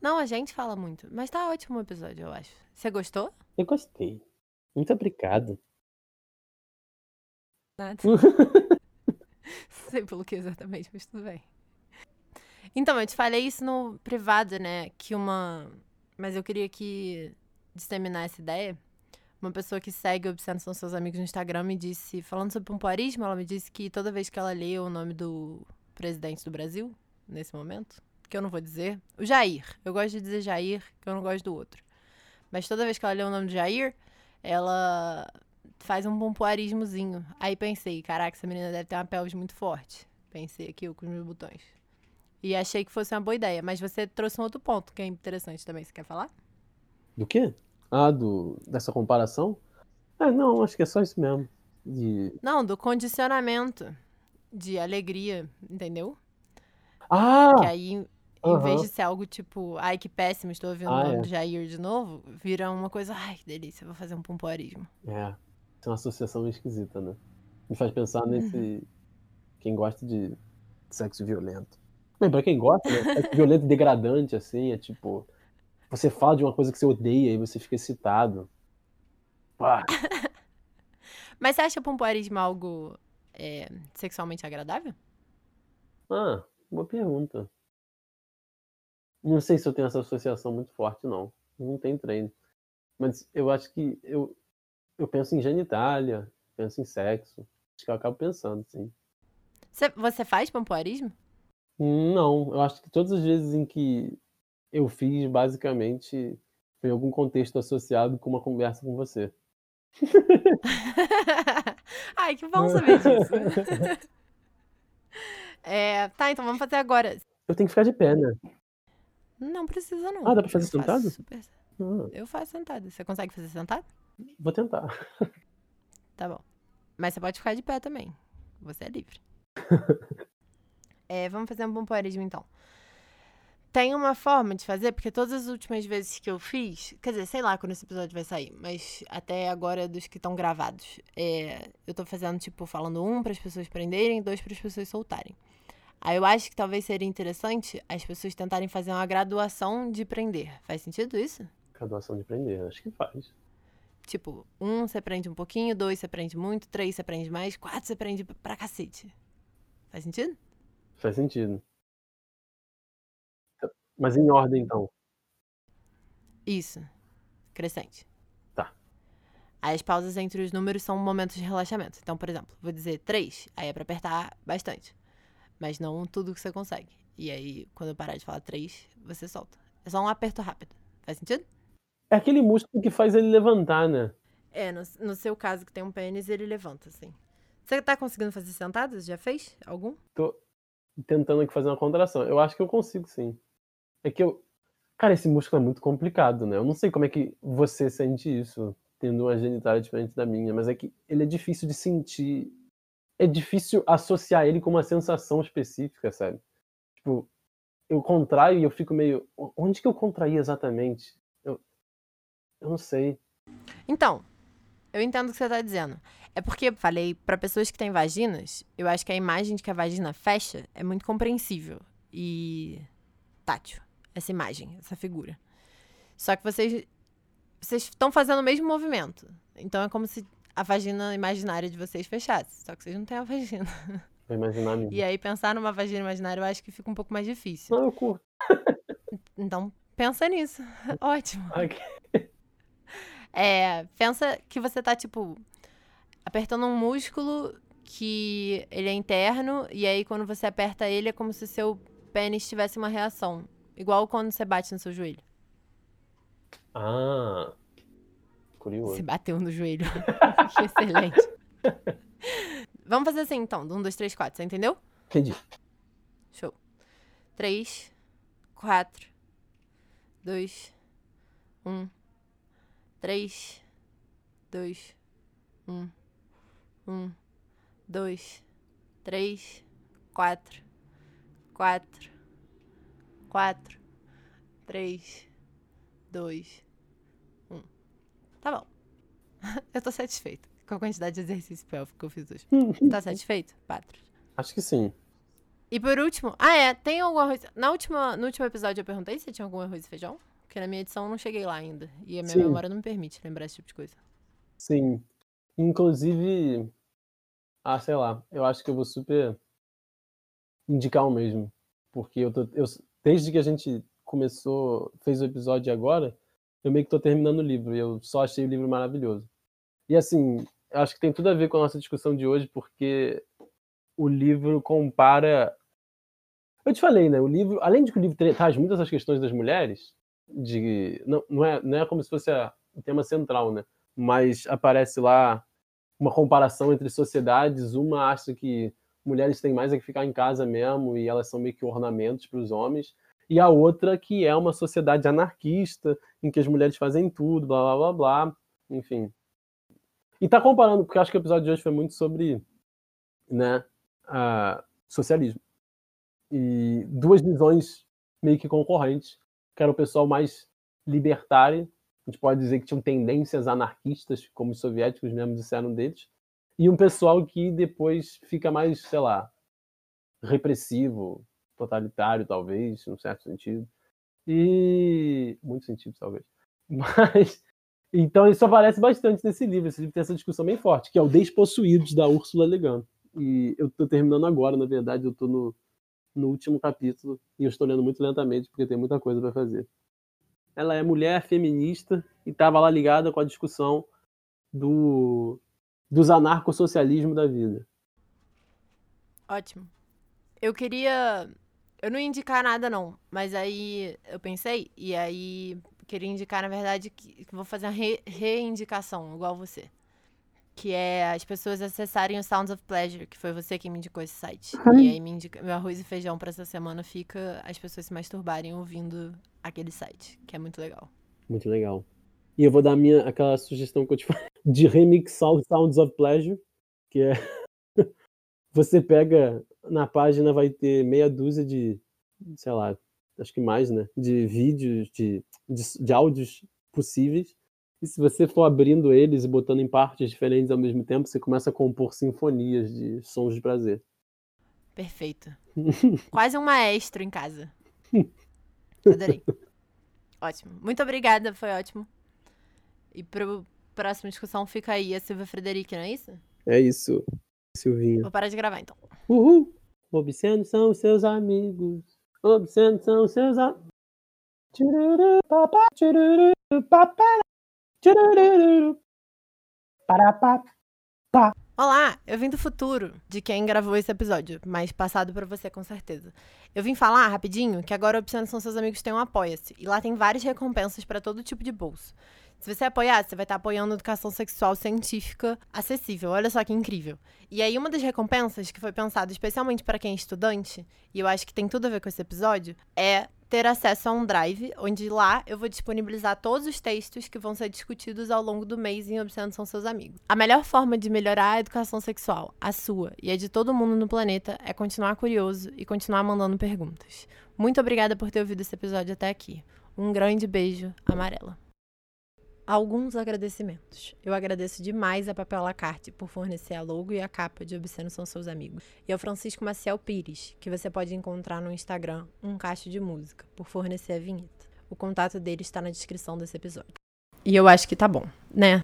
Não, a gente fala muito. Mas tá ótimo o episódio, eu acho. Você gostou? Eu gostei. Muito obrigado. Nada. (laughs) (laughs) Sei pelo que exatamente, mas tudo bem. Então, eu te falei isso no privado, né? Que uma. Mas eu queria que disseminar essa ideia Uma pessoa que segue Obsceno São Seus Amigos no Instagram me disse, falando sobre pompoarismo, ela me disse que toda vez que ela lê o nome do presidente do Brasil, nesse momento, que eu não vou dizer, o Jair. Eu gosto de dizer Jair, que eu não gosto do outro. Mas toda vez que ela lê o nome do Jair, ela faz um pompoarismozinho. Aí pensei, caraca, essa menina deve ter uma pelvis muito forte. Pensei aqui com os meus botões. E achei que fosse uma boa ideia. Mas você trouxe um outro ponto que é interessante também. Você quer falar? Do quê? Ah, do, dessa comparação? É, não, acho que é só isso mesmo. De... Não, do condicionamento de alegria, entendeu? Ah! Que aí, em Aham. vez de ser algo tipo, ai, que péssimo, estou ouvindo Ah, o nome é. do Jair de novo, vira uma coisa, ai, que delícia, vou fazer um pompoarismo. É, é uma associação esquisita, né? Me faz pensar nesse. Uhum. Quem gosta de sexo violento. Bem, pra quem gosta, né? (laughs) Sexo violento e degradante, assim, é tipo. Você fala de uma coisa que você odeia e você fica excitado. Pá, (laughs) Mas você acha pompoarismo algo é, sexualmente agradável? Ah, boa pergunta. Não sei se eu tenho essa associação muito forte, não. Não tem treino. Mas eu acho que eu, eu penso em genitália, penso em sexo. Acho que eu acabo pensando, sim. Você, você faz pompoarismo? Não, eu acho que todas as vezes em que eu fiz, basicamente, foi em algum contexto associado com uma conversa com você. (laughs) ai, que bom saber disso. (laughs) É, tá, então vamos fazer agora. Eu tenho que ficar de pé, né? Não precisa, não. Ah, dá pra fazer Eu faço sentado? super- Ah, Eu faço sentado. Você consegue fazer sentado? vou tentar. (laughs) Tá bom. Mas você pode ficar de pé também. Você é livre. É, vamos fazer um pompoarismo então. Tem uma forma de fazer, porque todas as últimas vezes que eu fiz, quer dizer, sei lá quando esse episódio vai sair, mas até agora dos que estão gravados, é, eu tô fazendo tipo falando um para as pessoas prenderem, dois para as pessoas soltarem. Aí eu acho que talvez seria interessante as pessoas tentarem fazer uma graduação de prender. Faz sentido isso? Graduação de prender, acho que faz. Tipo, um você prende um pouquinho, dois você prende muito, três você prende mais, quatro você prende pra cacete. Faz sentido? Faz sentido. Mas em ordem, então. Isso. Crescente. Tá. Aí as pausas entre os números são momentos de relaxamento. Então, por exemplo, vou dizer três, aí é pra apertar bastante. Mas não tudo que você consegue. E aí, quando eu parar de falar três, você solta. É só um aperto rápido. Faz sentido? É aquele músculo que faz ele levantar, né? É, no, no seu caso que tem um pênis, ele levanta, assim. Você tá conseguindo fazer sentado? Já fez? Algum? Tô tentando aqui fazer uma contração. Eu acho que eu consigo, sim. É que eu. Cara, esse músculo é muito complicado, né? Eu não sei como é que você sente isso, tendo uma genitália diferente da minha, mas é que ele é difícil de sentir. É difícil associar ele com uma sensação específica, sabe? Tipo, eu contraio e eu fico meio. Onde que eu contraí exatamente? Eu, eu não sei. Então, eu entendo o que você tá dizendo. É porque eu falei pra pessoas que têm vaginas, eu acho que a imagem de que a vagina fecha é muito compreensível e tátil. Essa imagem, essa figura. Só que vocês vocês estão fazendo o mesmo movimento. Então é como se a vagina imaginária de vocês fechasse, só que vocês não têm a vagina. (laughs) Vou imaginar minha. E aí pensar numa vagina imaginária eu acho que fica um pouco mais difícil. Não, eu curto. (laughs) Então pensa nisso. (laughs) Ótimo. Ok. É, pensa que você tá, tipo, apertando um músculo que ele é interno, e aí quando você aperta ele é como se seu pênis tivesse uma reação. Igual quando você bate no seu joelho. Ah. Curioso. Se bateu no joelho. (laughs) excelente. Vamos fazer assim, então. Um, dois, três, quatro. Você entendeu? Entendi. Show. Três, quatro, dois, um, três, dois, um, um, dois, três, quatro, quatro, quatro, três, dois, um. Tá bom. (laughs) Eu tô satisfeito com a quantidade de exercício pélvico que eu fiz hoje. (laughs) Tá satisfeito, Patros? Acho que sim. E por último, ah é, tem algum arroz. Na última, no último episódio eu perguntei se tinha algum arroz e feijão. Porque na minha edição eu não cheguei lá ainda. E a minha Sim. memória não me permite lembrar esse tipo de coisa. Sim. Inclusive, ah, sei lá, eu acho que eu vou super indicar o mesmo. Porque eu tô. Eu, desde que a gente começou, fez o episódio agora, eu meio que tô terminando o livro. E eu só achei o livro maravilhoso. E assim, acho que tem tudo a ver com a nossa discussão de hoje, porque o livro compara. Eu te falei, né? O livro, além de que o livro traz muitas das questões das mulheres, de não, não, é, não é como se fosse o tema central, né? Mas aparece lá uma comparação entre sociedades. Uma acha que mulheres têm mais é que ficar em casa mesmo e elas são meio que ornamentos para os homens. E a outra que é uma sociedade anarquista, em que as mulheres fazem tudo, blá blá blá blá. Enfim. E tá comparando, porque acho que o episódio de hoje foi muito sobre né, a socialismo. E duas visões meio que concorrentes, que era o pessoal mais libertário, a gente pode dizer que tinham tendências anarquistas, como os soviéticos mesmo disseram deles, e um pessoal que depois fica mais, sei lá, repressivo, totalitário, talvez, num certo sentido. E. Muito sentido, talvez. (laughs) Mas. Então, isso aparece bastante nesse livro. Esse livro tem essa discussão bem forte, que é o Despossuídos, da Úrsula Legan. E eu estou terminando agora, na verdade, eu estou no, no último capítulo e eu estou lendo muito lentamente, porque tem muita coisa para fazer. Ela é mulher feminista e estava lá ligada com a discussão do dos anarcossocialismo da vida. Ótimo. Eu queria. Eu não ia indicar nada, não. Mas aí eu pensei, e aí queria indicar, na verdade, que, que vou fazer uma re reindicação, igual você. Que é as pessoas acessarem o Sounds of Pleasure, que foi você que me indicou esse site. E aí me indica, meu arroz e feijão para essa semana fica as pessoas se masturbarem ouvindo aquele site, que é muito legal. Muito legal. E eu vou dar minha, aquela sugestão que eu te falei de remixar o Sounds of Pleasure, que é (laughs) você pega na página vai ter meia dúzia de, sei lá, acho que mais, né, de vídeos, de, de, de áudios possíveis. E se você for abrindo eles e botando em partes diferentes ao mesmo tempo, você começa a compor sinfonias de sons de prazer. Perfeito. (laughs) Quase um maestro em casa. (laughs) Adorei. Ótimo. Muito obrigada, foi ótimo. E pro próxima discussão fica aí a Silvia Frederic, não é isso? É isso, Silvinha. Vou parar de gravar então. Uhul! Obscenos são seus amigos. Obscenos são seus amigos. Olá, eu vim do futuro de quem gravou esse episódio, mas passado para você com certeza. Eu vim falar rapidinho que agora Obscenos são seus amigos tem um apoia-se e lá tem várias recompensas para todo tipo de bolso. Se você apoiar, você vai estar apoiando educação sexual científica acessível. Olha só que incrível. E aí, uma das recompensas que foi pensada especialmente para quem é estudante, e eu acho que tem tudo a ver com esse episódio, é ter acesso a um drive, onde lá eu vou disponibilizar todos os textos que vão ser discutidos ao longo do mês em Obsceno São Seus Amigos. A melhor forma de melhorar a educação sexual, a sua e a de todo mundo no planeta, é continuar curioso e continuar mandando perguntas. Muito obrigada por ter ouvido esse episódio até aqui. Um grande beijo, amarela alguns agradecimentos. Eu agradeço demais a Papel Lacarte por fornecer a logo e a capa de Obsceno São Seus Amigos. E ao Francisco Maciel Pires, que você pode encontrar no Instagram, um cacho de música, por fornecer a vinheta. O contato dele está na descrição desse episódio. E eu acho que tá bom, né?